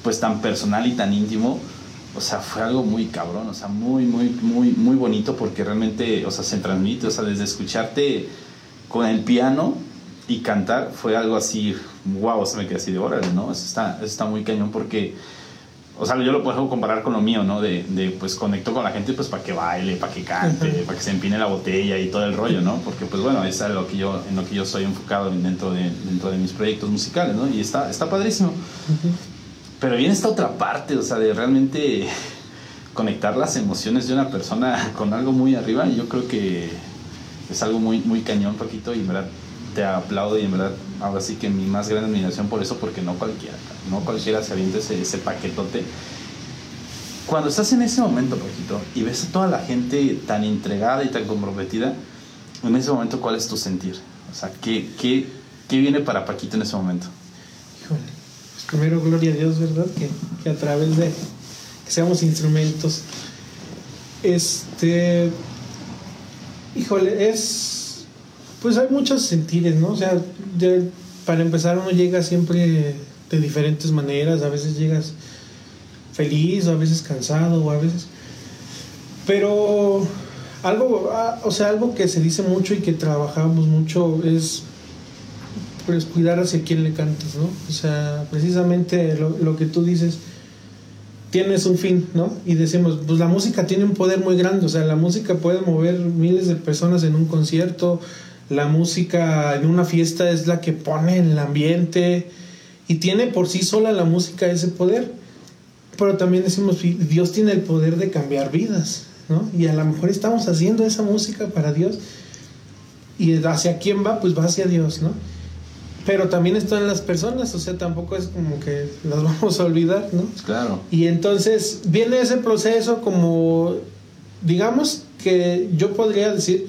pues tan personal y tan íntimo, o sea, fue algo muy cabrón, o sea, muy, muy, muy, muy bonito porque realmente, o sea, se transmite, o sea, desde escucharte con el piano y cantar fue algo así, wow, se me quedé así de órale, ¿no? Eso está, eso está muy cañón porque, o sea, yo lo puedo comparar con lo mío, ¿no? De, de pues conecto con la gente pues para que baile, para que cante, para que se empine la botella y todo el rollo, ¿no? Porque pues bueno, es lo que yo, en lo que yo soy enfocado dentro de, dentro de mis proyectos musicales, ¿no? Y está, está padrísimo. Uh -huh. Pero viene esta otra parte, o sea, de realmente [LAUGHS] conectar las emociones de una persona [LAUGHS] con algo muy arriba, yo creo que es algo muy, muy cañón, Paquito, y en verdad te aplaudo y en verdad ahora sí que mi más grande admiración por eso, porque no cualquiera, no cualquiera se avienta ese, ese paquetote. Cuando estás en ese momento, Paquito, y ves a toda la gente tan entregada y tan comprometida, en ese momento, ¿cuál es tu sentir? O sea, ¿qué, qué, qué viene para Paquito en ese momento? Híjole, primero, gloria a Dios, ¿verdad? Que, que a través de que seamos instrumentos. Este. Híjole, es. Pues hay muchos sentires, ¿no? O sea, para empezar, uno llega siempre de diferentes maneras. A veces llegas feliz, o a veces cansado, o a veces. Pero algo, ah, o sea, algo que se dice mucho y que trabajamos mucho es pues cuidar hacia quién le cantas, ¿no? O sea, precisamente lo, lo que tú dices, tienes un fin, ¿no? Y decimos, pues la música tiene un poder muy grande, o sea, la música puede mover miles de personas en un concierto, la música en una fiesta es la que pone el ambiente y tiene por sí sola la música ese poder. Pero también decimos, Dios tiene el poder de cambiar vidas, ¿no? Y a lo mejor estamos haciendo esa música para Dios. Y hacia quién va, pues va hacia Dios, ¿no? Pero también están las personas, o sea, tampoco es como que las [LAUGHS] vamos a olvidar, ¿no? Claro. Y entonces viene ese proceso como, digamos que yo podría decir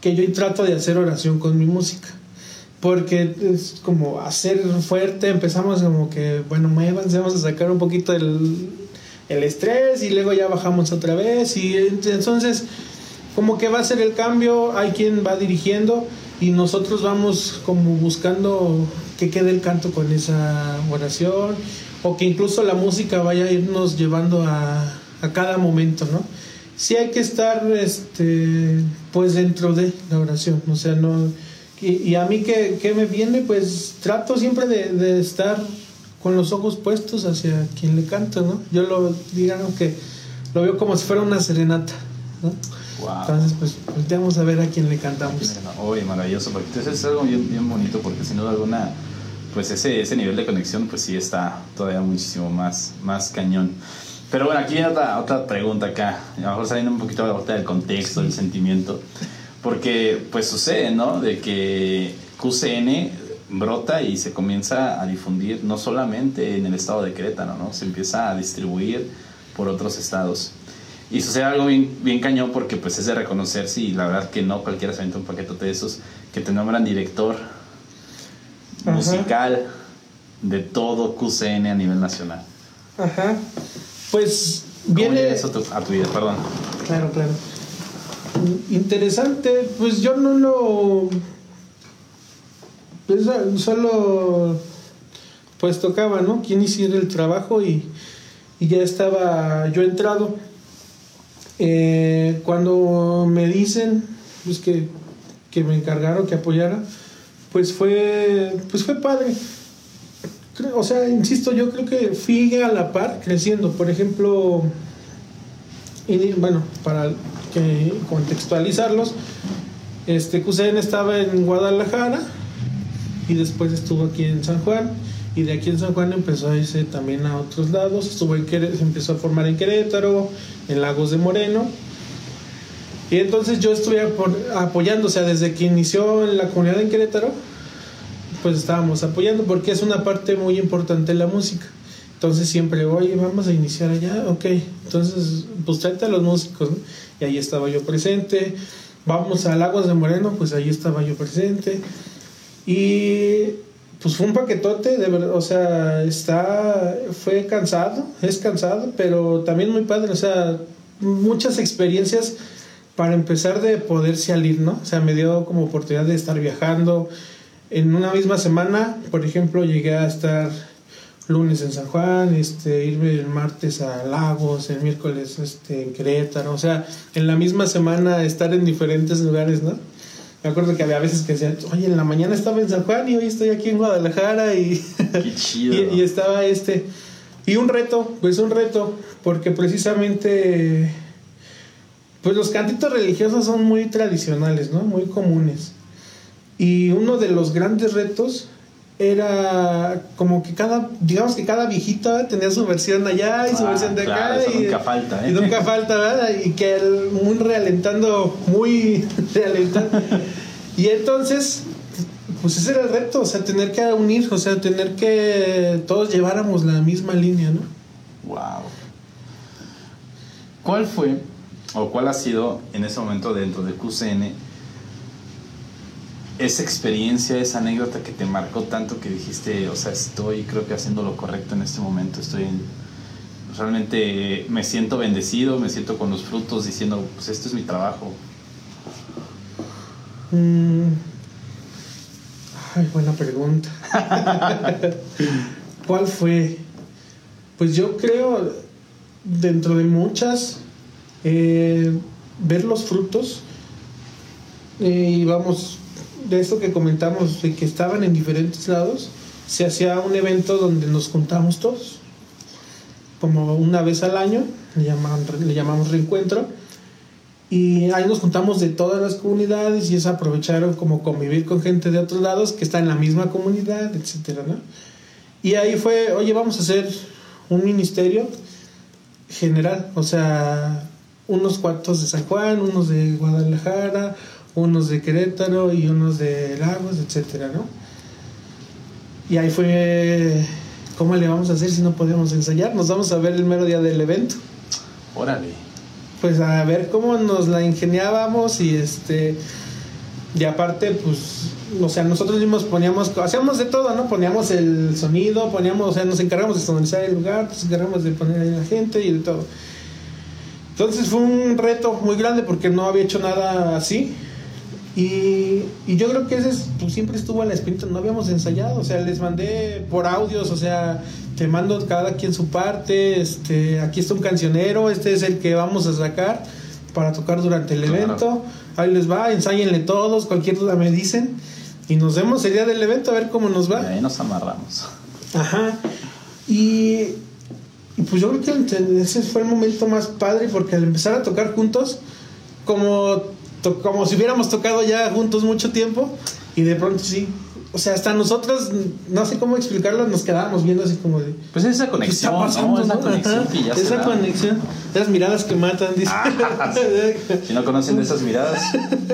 que yo trato de hacer oración con mi música. Porque es como hacer fuerte, empezamos como que, bueno, muévanse, vamos a sacar un poquito el, el estrés y luego ya bajamos otra vez. Y entonces, como que va a ser el cambio, hay quien va dirigiendo y nosotros vamos como buscando que quede el canto con esa oración o que incluso la música vaya a irnos llevando a, a cada momento, ¿no? Sí hay que estar, este, pues dentro de la oración, o sea, no... Y, a mí que, que, me viene, pues trato siempre de, de, estar con los ojos puestos hacia quien le canto, ¿no? Yo lo, digamos que lo veo como si fuera una serenata, ¿no? Wow. Entonces, pues, volteamos a ver a quién le cantamos. Oye, maravilloso, porque entonces es algo bien, bien bonito, porque sin duda alguna, pues ese, ese nivel de conexión, pues sí está todavía muchísimo más, más cañón. Pero bueno, aquí viene otra, otra pregunta acá, a lo mejor saliendo un poquito del contexto, del sentimiento, porque pues sucede, ¿no? De que QCN brota y se comienza a difundir no solamente en el estado de Querétaro, ¿no? Se empieza a distribuir por otros estados. Y sucede algo bien, bien cañón porque pues es de reconocerse y la verdad que no cualquiera se avienta un paquetote de esos que te nombran director Ajá. musical de todo QCN a nivel nacional. Ajá. Pues viene... eso tu, a tu vida? Perdón. Claro, claro. Interesante, pues yo no lo... Pues solo pues tocaba, ¿no? Quién hiciera el trabajo y, y ya estaba yo entrado. Eh, cuando me dicen pues que, que, me encargaron que apoyara pues fue pues fue padre. O sea insisto yo creo que fui a la par creciendo. Por ejemplo y, bueno para que contextualizarlos este estaba en Guadalajara y después estuvo aquí en San Juan y de aquí en San Juan empezó a irse también a otros lados, estuvo en se empezó a formar en Querétaro, en Lagos de Moreno. Y entonces yo estuve apoyando, o sea, desde que inició la comunidad en Querétaro, pues estábamos apoyando porque es una parte muy importante de la música. Entonces siempre, oye, vamos a iniciar allá, ok. Entonces, pues tráete a los músicos, ¿no? Y ahí estaba yo presente. Vamos a Lagos de Moreno, pues ahí estaba yo presente. Y pues fue un paquetote, de verdad, o sea, está, fue cansado, es cansado, pero también muy padre, o sea, muchas experiencias para empezar de poder salir, ¿no? O sea, me dio como oportunidad de estar viajando. En una misma semana, por ejemplo, llegué a estar lunes en San Juan, este, irme el martes a Lagos, el miércoles este, en Querétaro, o sea, en la misma semana estar en diferentes lugares, ¿no? Me acuerdo que había veces que decía, oye, en la mañana estaba en San Juan y hoy estoy aquí en Guadalajara y, Qué chido. [LAUGHS] y, y, estaba este. Y un reto, pues un reto, porque precisamente, pues los cantitos religiosos son muy tradicionales, ¿no? Muy comunes. Y uno de los grandes retos era como que cada, digamos que cada viejita tenía su versión allá y su Ah, versión de acá. eso y, nunca falta, ¿eh? y nunca falta, ¿verdad? Y que el, muy realentando, muy [LAUGHS] realentando. y entonces, pues ese era el reto, o sea, tener que unir, o sea, tener que todos lleváramos la misma línea, ¿no? Wow. ¿Cuál fue o cuál ha sido en ese momento dentro de QCN esa experiencia, esa anécdota que te marcó tanto que dijiste, o sea, estoy creo que haciendo lo correcto en este momento, estoy realmente me siento bendecido, me siento con los frutos diciendo, pues esto es mi trabajo. Mm. Ay, buena pregunta. [LAUGHS] ¿Cuál fue? Pues yo creo, dentro de muchas, eh, ver los frutos eh, y vamos, de eso que comentamos, de que estaban en diferentes lados, se hacía un evento donde nos juntamos todos, como una vez al año, le, le llamamos reencuentro, y ahí nos juntamos de todas las comunidades y es aprovecharon como convivir con gente de otros lados que está en la misma comunidad, etcétera, ¿no? Y ahí fue, oye, vamos a hacer un ministerio general, o sea, unos cuantos de San Juan, unos de Guadalajara, unos de Querétaro y unos de Lagos, etcétera, ¿no? Y ahí fue, ¿cómo le vamos a hacer si no podemos ensayar? Nos vamos a ver el mero día del evento. Órale. Pues a ver cómo nos la ingeniábamos y este y aparte pues o sea nosotros mismos poníamos hacíamos de todo no poníamos el sonido poníamos o sea nos encargamos de sonorizar el lugar nos encargamos de poner a la gente y de todo entonces fue un reto muy grande porque no había hecho nada así y, y, yo creo que ese pues, siempre estuvo a la espinita, no habíamos ensayado, o sea, les mandé por audios, o sea, te mando cada quien su parte, este, aquí está un cancionero, este es el que vamos a sacar para tocar durante el evento, ahí les va, ensáyenle todos, cualquier duda me dicen, y nos vemos el día del evento a ver cómo nos va. Y ahí nos amarramos. Ajá, y, y pues yo creo que ese fue el momento más padre, porque al empezar a tocar juntos, como como si hubiéramos tocado ya juntos mucho tiempo y de pronto sí. O sea, hasta nosotros, no sé cómo explicarlo, nos quedábamos viendo así como de. Pues esa conexión, ¿no? Esa conexión que ya Esa conexión, esas miradas que matan, dice. Ah, si no conocen de esas miradas.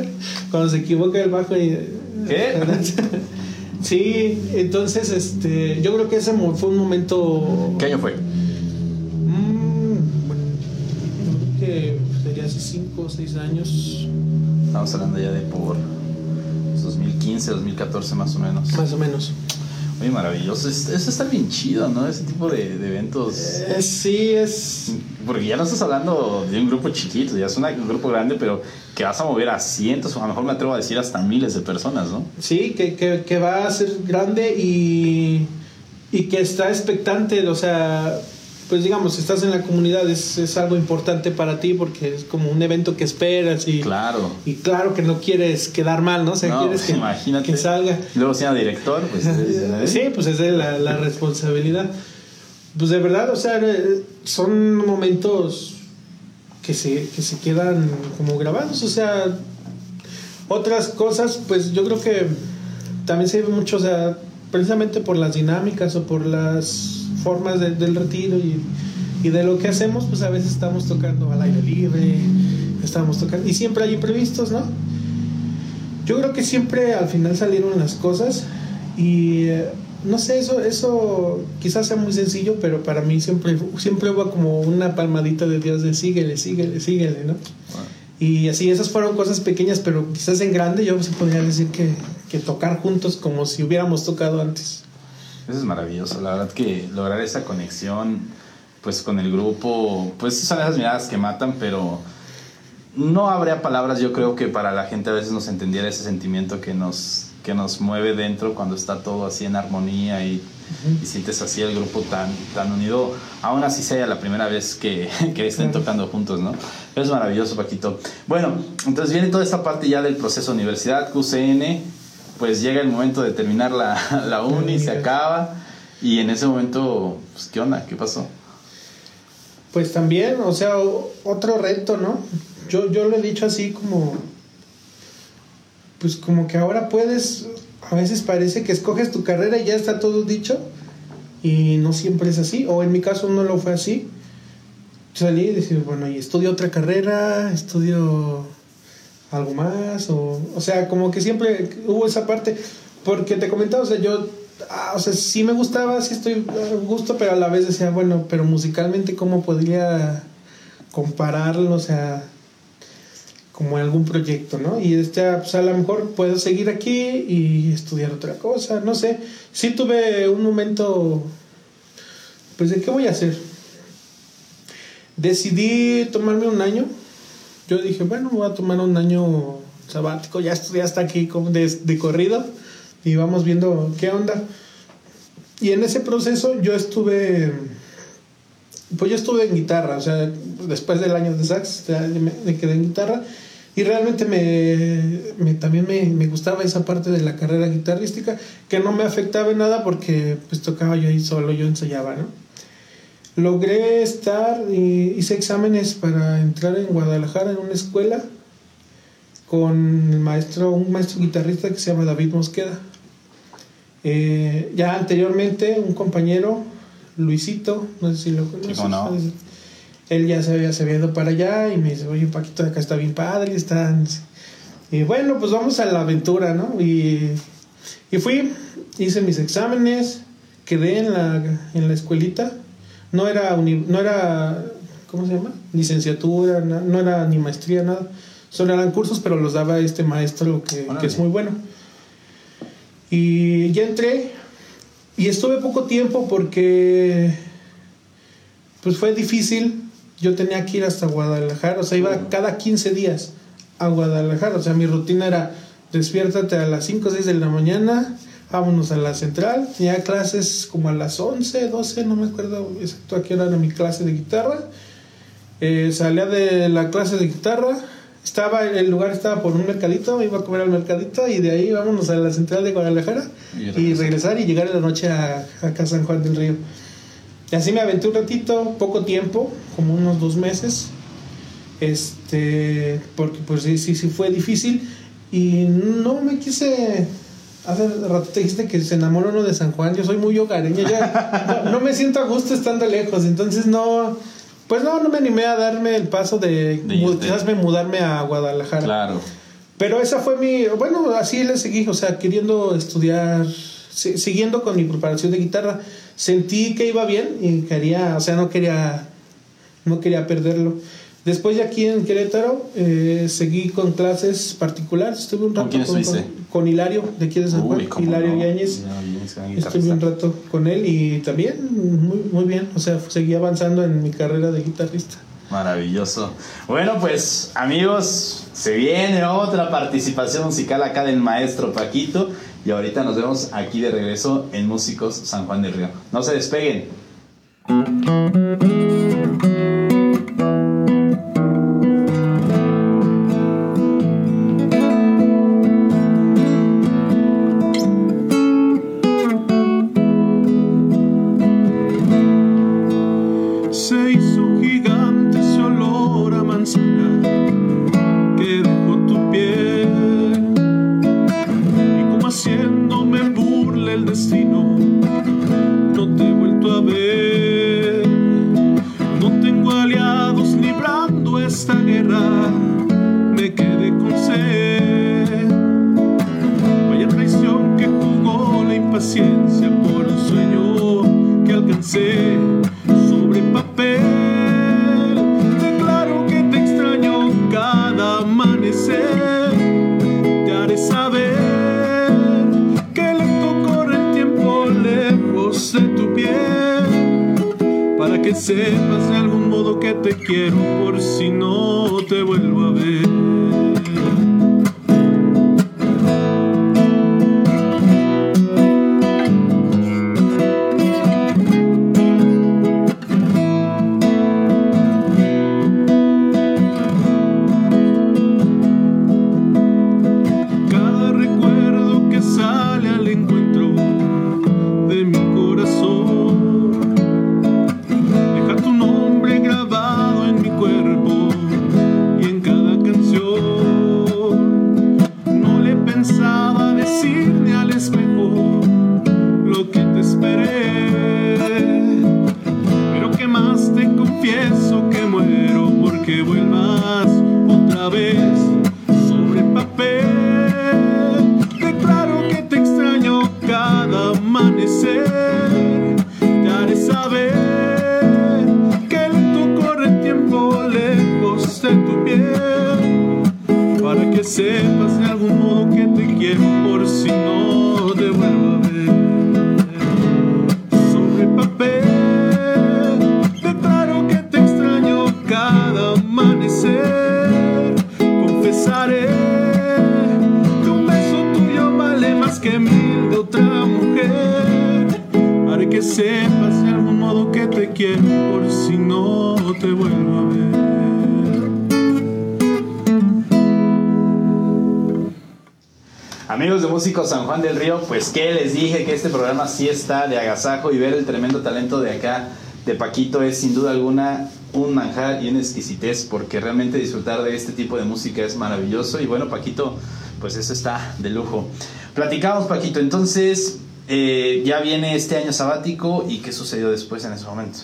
[LAUGHS] Cuando se equivoca el bajo y. ¿Qué? [LAUGHS] sí, entonces, este. Yo creo que ese fue un momento. ¿Qué año fue? Mmm. bueno, que sería hace 5 o 6 años. Estamos hablando ya de por 2015, 2014 más o menos. Más o menos. Muy maravilloso. Eso está bien chido, ¿no? Ese tipo de, de eventos. Eh, sí, es. Porque ya no estás hablando de un grupo chiquito, ya es un grupo grande, pero que vas a mover a cientos, o a lo mejor me atrevo a decir hasta miles de personas, ¿no? Sí, que, que, que va a ser grande y, y que está expectante, o sea, pues digamos, estás en la comunidad, es, es, algo importante para ti porque es como un evento que esperas y claro, y claro que no quieres quedar mal, ¿no? O sea, quieres que, imagínate. que salga. Luego siendo director, pues... sí, pues es la, la responsabilidad. Pues de verdad, o sea, son momentos que se, que se quedan como grabados, o sea, otras cosas, pues yo creo que también se ve mucho, o sea, precisamente por las dinámicas o por las formas del retiro y, y, de lo que hacemos, pues a veces estamos tocando al aire libre, estamos tocando, y siempre hay imprevistos, ¿no? Yo creo que siempre al final salieron las cosas y eh, no sé, eso, eso quizás sea muy sencillo, pero para mí siempre, siempre hubo como una palmadita de Dios de síguele, síguele, síguele, ¿no? Y así, esas fueron cosas pequeñas, pero quizás en grande yo se podría decir que, que tocar juntos como si hubiéramos tocado antes. Eso es maravilloso, la verdad que lograr esa conexión pues con el grupo, pues son esas miradas que matan, pero no habría palabras yo creo que para la gente a veces nos entendiera ese sentimiento que nos, que nos mueve dentro cuando está todo así en armonía y, y sientes así el grupo tan, tan unido, aún así sea la primera vez que, [LAUGHS] que estén tocando juntos, ¿no? Pero es maravilloso, Paquito. Bueno, entonces viene toda esta parte ya del proceso universidad, QCN, pues llega el momento de terminar la, la uni, se acaba. Y en ese momento, pues, ¿qué onda? ¿Qué pasó? Pues también, o sea, otro reto, ¿no? Yo, yo lo he dicho así como, pues como que ahora puedes, a veces parece que escoges tu carrera y ya está todo dicho, y no siempre es así, o en mi caso no lo fue así. Salí y decir, bueno, y estudio otra carrera, estudio algo más, o, o sea, como que siempre hubo esa parte. Porque te comentaba, o sea, yo, ah, o sea, sí me gustaba, sí estoy gusto, pero a la vez decía, bueno, pero musicalmente, ¿cómo podría compararlo? O sea, como en algún proyecto, ¿no? Y este, pues a lo mejor puedo seguir aquí y estudiar otra cosa, no sé. Sí tuve un momento, pues, ¿de qué voy a hacer? Decidí tomarme un año. Yo dije, bueno, voy a tomar un año sabático, ya estudié hasta aquí de, de corrido y vamos viendo qué onda. Y en ese proceso yo estuve, pues yo estuve en guitarra, o sea, después del año de sax, me quedé en guitarra y realmente me, me también me, me, gustaba esa parte de la carrera guitarrística que no me afectaba en nada porque pues tocaba yo ahí solo, yo ensayaba, ¿no? Logré estar y hice exámenes para entrar en Guadalajara en una escuela con el maestro, un maestro guitarrista que se llama David Mosqueda. Eh, ya anteriormente un compañero, Luisito, no sé si lo conoces. Sí, no? Él ya se había, se había ido para allá y me dice, oye, Paquito, acá está bien padre, están... Y bueno, pues vamos a la aventura, ¿no? Y, y fui, hice mis exámenes, quedé en la, en la escuelita. No era, uni, no era, ¿cómo se llama? Licenciatura, no, no era ni maestría, nada. Solo eran cursos, pero los daba este maestro que, que es muy bueno. Y ya entré y estuve poco tiempo porque pues fue difícil. Yo tenía que ir hasta Guadalajara, o sea, iba cada 15 días a Guadalajara. O sea, mi rutina era despiértate a las 5 o 6 de la mañana, vámonos a la central. Tenía clases como a las 11, 12, no me acuerdo exacto a qué hora era mi clase de guitarra. Eh, salía de la clase de guitarra, estaba el lugar estaba por un mercadito, me iba a comer al mercadito y de ahí vámonos a la central de Guadalajara y, y regresar y llegar en la noche a, acá a San Juan del Río. Y así me aventé un ratito, poco tiempo, como unos dos meses. Este, porque pues sí, sí, sí fue difícil. Y no me quise. Hace rato te dijiste que se enamoró uno de San Juan. Yo soy muy hogareña, ya no, no, me siento a gusto estando lejos. Entonces no. Pues no, no me animé a darme el paso de, de quizás me mudarme a Guadalajara. Claro. Pero esa fue mi. Bueno, así le seguí, o sea, queriendo estudiar, siguiendo con mi preparación de guitarra sentí que iba bien y quería, o sea, no quería, no quería perderlo. Después de aquí en Querétaro, eh, seguí con clases particulares. Estuve un rato ¿Con, con, con, con, Hilario, de aquí de San Juan, Hilario no? Yáñez. Estuve un rato con él y también muy, muy bien. O sea, seguí avanzando en mi carrera de guitarrista. Maravilloso. Bueno, pues amigos, se viene otra participación musical acá del maestro Paquito. Y ahorita nos vemos aquí de regreso en Músicos San Juan del Río. No se despeguen. Se librando esta guerra me quedé con sed vaya traición que jugó la impaciencia por un sueño que alcancé que sepas de algún modo que te quiero por si no te vuelvo a ver que mil de otra mujer. Haré que sepas de algún modo que te quiero por si no te vuelvo a ver. Amigos de Músicos San Juan del Río, pues que les dije que este programa sí está de agasajo y ver el tremendo talento de acá, de Paquito, es sin duda alguna un manjar y una exquisitez, porque realmente disfrutar de este tipo de música es maravilloso. Y bueno, Paquito, pues eso está de lujo. Platicamos, Paquito, entonces eh, ya viene este año sabático y qué sucedió después en ese momento.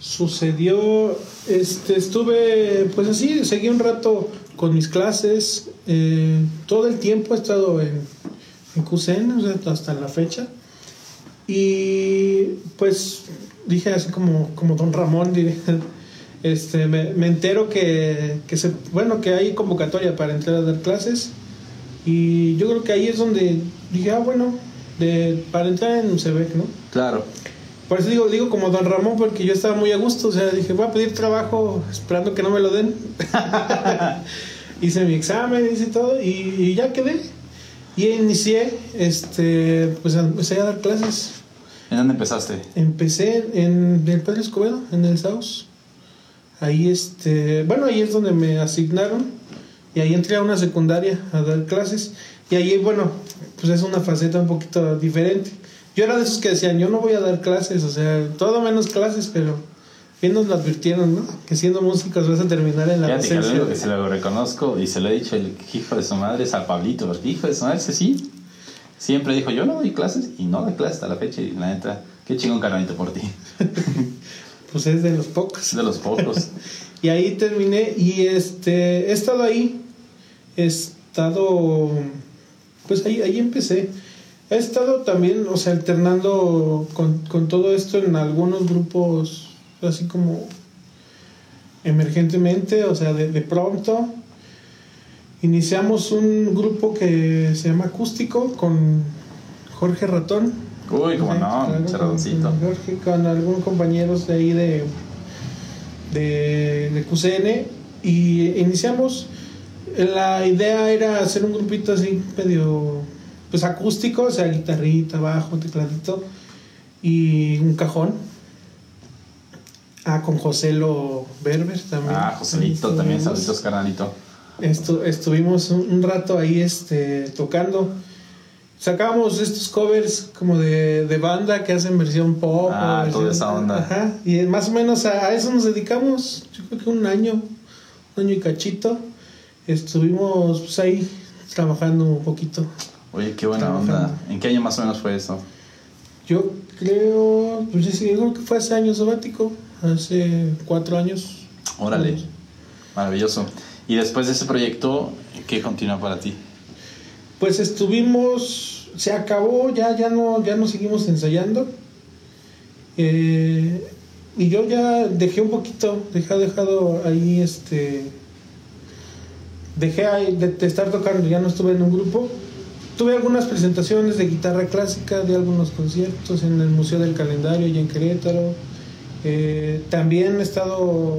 Sucedió, este, estuve, pues así, seguí un rato con mis clases. eh, todo el tiempo he estado en, en QCN, hasta la fecha. Y pues dije así como, como Don Ramón, diré, [LAUGHS] este, me, me entero que, que se, bueno, que hay convocatoria para entrar a dar clases. Y yo creo que ahí es donde dije, ah, bueno, de, para entrar en UCEBEC, ¿no? Claro. Por eso digo, digo como Don Ramón, porque yo estaba muy a gusto. O sea, dije, voy a pedir trabajo esperando que no me lo den. [LAUGHS] [LAUGHS] hice mi examen, hice todo y, y ya quedé. Y inicié, este, pues empecé a dar clases. ¿En dónde empezaste? Empecé en el Pedro Escobedo, en el SAUS. Ahí, este, bueno, ahí es donde me asignaron. Y ahí entré a una secundaria a dar clases. Y ahí, bueno, pues es una faceta un poquito diferente. Yo era de esos que decían, yo no voy a dar clases, o sea, todo menos clases, pero bien nos lo advirtieron, ¿no? Que siendo músicos vas a terminar en la lo docencia. que se lo reconozco y se lo he dicho el hijo de su madre es al Pablito, porque hijo de su madre, ese sí, siempre dijo, yo no doy clases y no doy clases hasta la fecha y la neta, qué chingón carnalito por ti, [LAUGHS] Pues es de los pocos. de los pocos. [LAUGHS] Y ahí terminé y este he estado ahí, he estado, pues ahí, ahí empecé. He estado también, o sea, alternando con, con todo esto en algunos grupos, así como emergentemente, o sea, de, de pronto. Iniciamos un grupo que se llama Acústico con Jorge Ratón. Uy, como no, un cerradoncito. Con, Jorge, con algunos compañeros de ahí de, de, de QCN y iniciamos. La idea era hacer un grupito así medio pues acústico, o sea, guitarrita, bajo, tecladito y un cajón. Ah, con Joselo Berber también. Ah, Joselito, también saluditos carnalito. Estu- estuvimos un, un rato ahí este, tocando. Sacábamos estos covers como de, de banda que hacen versión pop. Ah, versión- toda esa onda. Ajá. Y más o menos a, a eso nos dedicamos, yo creo que un año, un año y cachito. Estuvimos pues, ahí trabajando un poquito. Oye, qué buena Trabajando. onda. ¿En qué año más o menos fue eso? Yo creo, pues sí, creo que fue hace año sabático, hace cuatro años. Órale, maravilloso. Y después de ese proyecto, ¿qué continúa para ti? Pues estuvimos, se acabó, ya, ya no, ya no seguimos ensayando. Eh, y yo ya dejé un poquito, dejé dejado ahí este. Dejé de, de estar tocando, ya no estuve en un grupo. Tuve algunas presentaciones de guitarra clásica, de algunos conciertos en el Museo del Calendario y en Querétaro. Eh, también he estado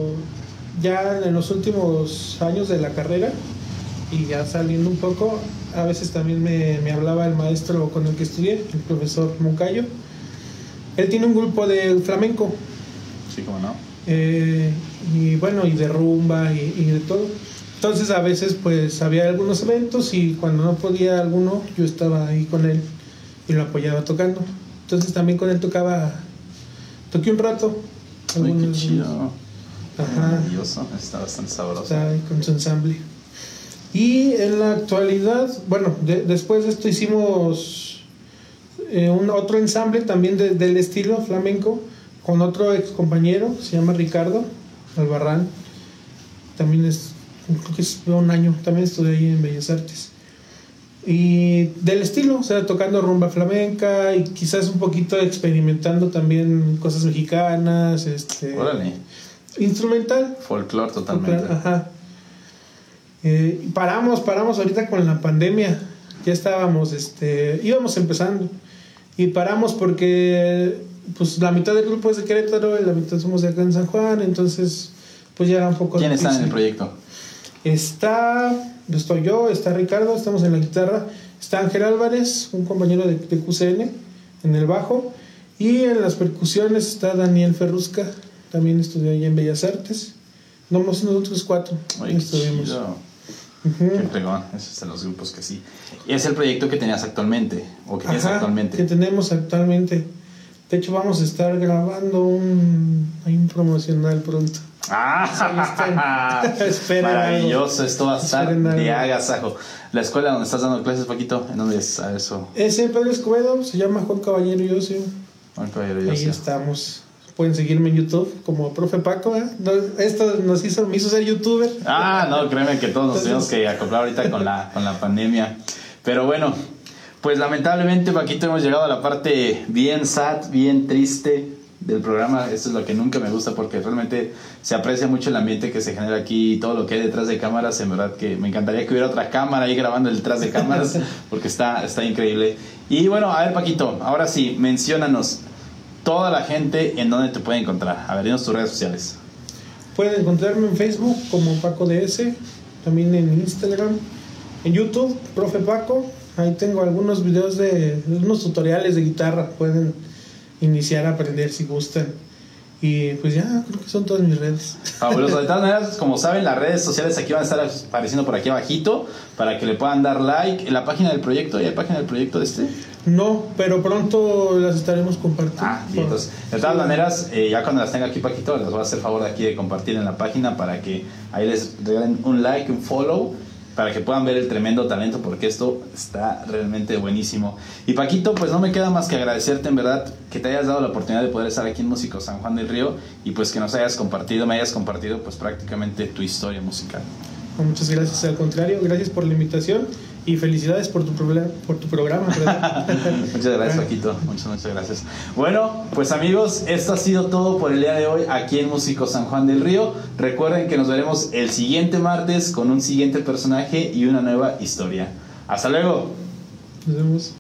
ya en los últimos años de la carrera y ya saliendo un poco, a veces también me, me hablaba el maestro con el que estudié, el profesor Moncayo. Él tiene un grupo de flamenco Sí, como no. eh, y bueno, y de rumba y, y de todo. Entonces a veces pues había algunos eventos y cuando no podía alguno yo estaba ahí con él y lo apoyaba tocando. Entonces también con él tocaba, toqué un rato. Uy, qué chido. Ajá. Maravilloso, está bastante sabroso. Está ahí con su ensamble. Y en la actualidad, bueno, de- después de esto hicimos eh, un otro ensamble también de- del estilo flamenco con otro ex compañero, se llama Ricardo Albarrán. También es, creo que es un año, también estudié ahí en Bellas Artes. Y del estilo, o sea, tocando rumba flamenca y quizás un poquito experimentando también cosas mexicanas, este, Órale, instrumental, folclore totalmente. Ajá. Eh, paramos, paramos ahorita con la pandemia. Ya estábamos, este, íbamos empezando. Y paramos porque pues la mitad del grupo es de Querétaro y la mitad somos de acá en San Juan, entonces pues ya era un poco ¿Quién está en el proyecto? Está, estoy yo, está Ricardo, estamos en la guitarra, está Ángel Álvarez, un compañero de, de QCN, en el bajo, y en las percusiones está Daniel Ferrusca, también estudió allá en Bellas Artes. No, nosotros cuatro qué estuvimos. Qué fregón. Esos son los grupos que sí. ¿Y es el proyecto que tenías actualmente? ¿O que tienes Ajá, actualmente? que tenemos actualmente. De hecho, vamos a estar grabando un, un promocional pronto. ¡Ah! [LAUGHS] Esperen Maravilloso, esto va a estar de agasajo. La escuela donde estás dando clases, Paquito, ¿en dónde es? A eso. Ese Pedro Escobedo se llama Juan Caballero y Ocio. Bueno, caballero, yo Ahí estamos. Pueden seguirme en YouTube como Profe Paco. ¿eh? No, esto nos hizo, me hizo ser youtuber. Ah, no, créeme que todos nos Entonces- tenemos que acoplar ahorita con la, [LAUGHS] con la pandemia. Pero bueno, pues lamentablemente, Paquito, hemos llegado a la parte bien sad, bien triste del programa. Esto es lo que nunca me gusta porque realmente se aprecia mucho el ambiente que se genera aquí y todo lo que hay detrás de cámaras. En verdad que me encantaría que hubiera otra cámara ahí grabando el detrás de cámaras [LAUGHS] porque está, está increíble. Y bueno, a ver, Paquito, ahora sí, menciónanos toda la gente en dónde te puede encontrar. A ver, dinos tus redes sociales. Pueden encontrarme en Facebook como Paco DS, también en Instagram, en YouTube, Profe Paco. Ahí tengo algunos videos de unos tutoriales de guitarra. Pueden iniciar a aprender si gustan. Y pues ya, creo que son todas mis redes. Fabuloso. De todas [LAUGHS] maneras, como saben, las redes sociales aquí van a estar apareciendo por aquí abajito para que le puedan dar like. En la página del proyecto, ¿y la página del proyecto de este? No, pero pronto las estaremos compartiendo. Ah, bien, entonces, de todas maneras, eh, ya cuando las tenga aquí Paquito, les voy a hacer favor de aquí de compartir en la página para que ahí les regalen un like, un follow, para que puedan ver el tremendo talento, porque esto está realmente buenísimo. Y Paquito, pues no me queda más que agradecerte en verdad que te hayas dado la oportunidad de poder estar aquí en Músico San Juan del Río y pues que nos hayas compartido, me hayas compartido pues prácticamente tu historia musical. Muchas gracias, al contrario, gracias por la invitación y felicidades por tu, por tu programa. [LAUGHS] Muchas gracias, Paquito. Muchas, muchas gracias. Bueno, pues amigos, esto ha sido todo por el día de hoy aquí en Músico San Juan del Río. Recuerden que nos veremos el siguiente martes con un siguiente personaje y una nueva historia. Hasta luego. Nos vemos.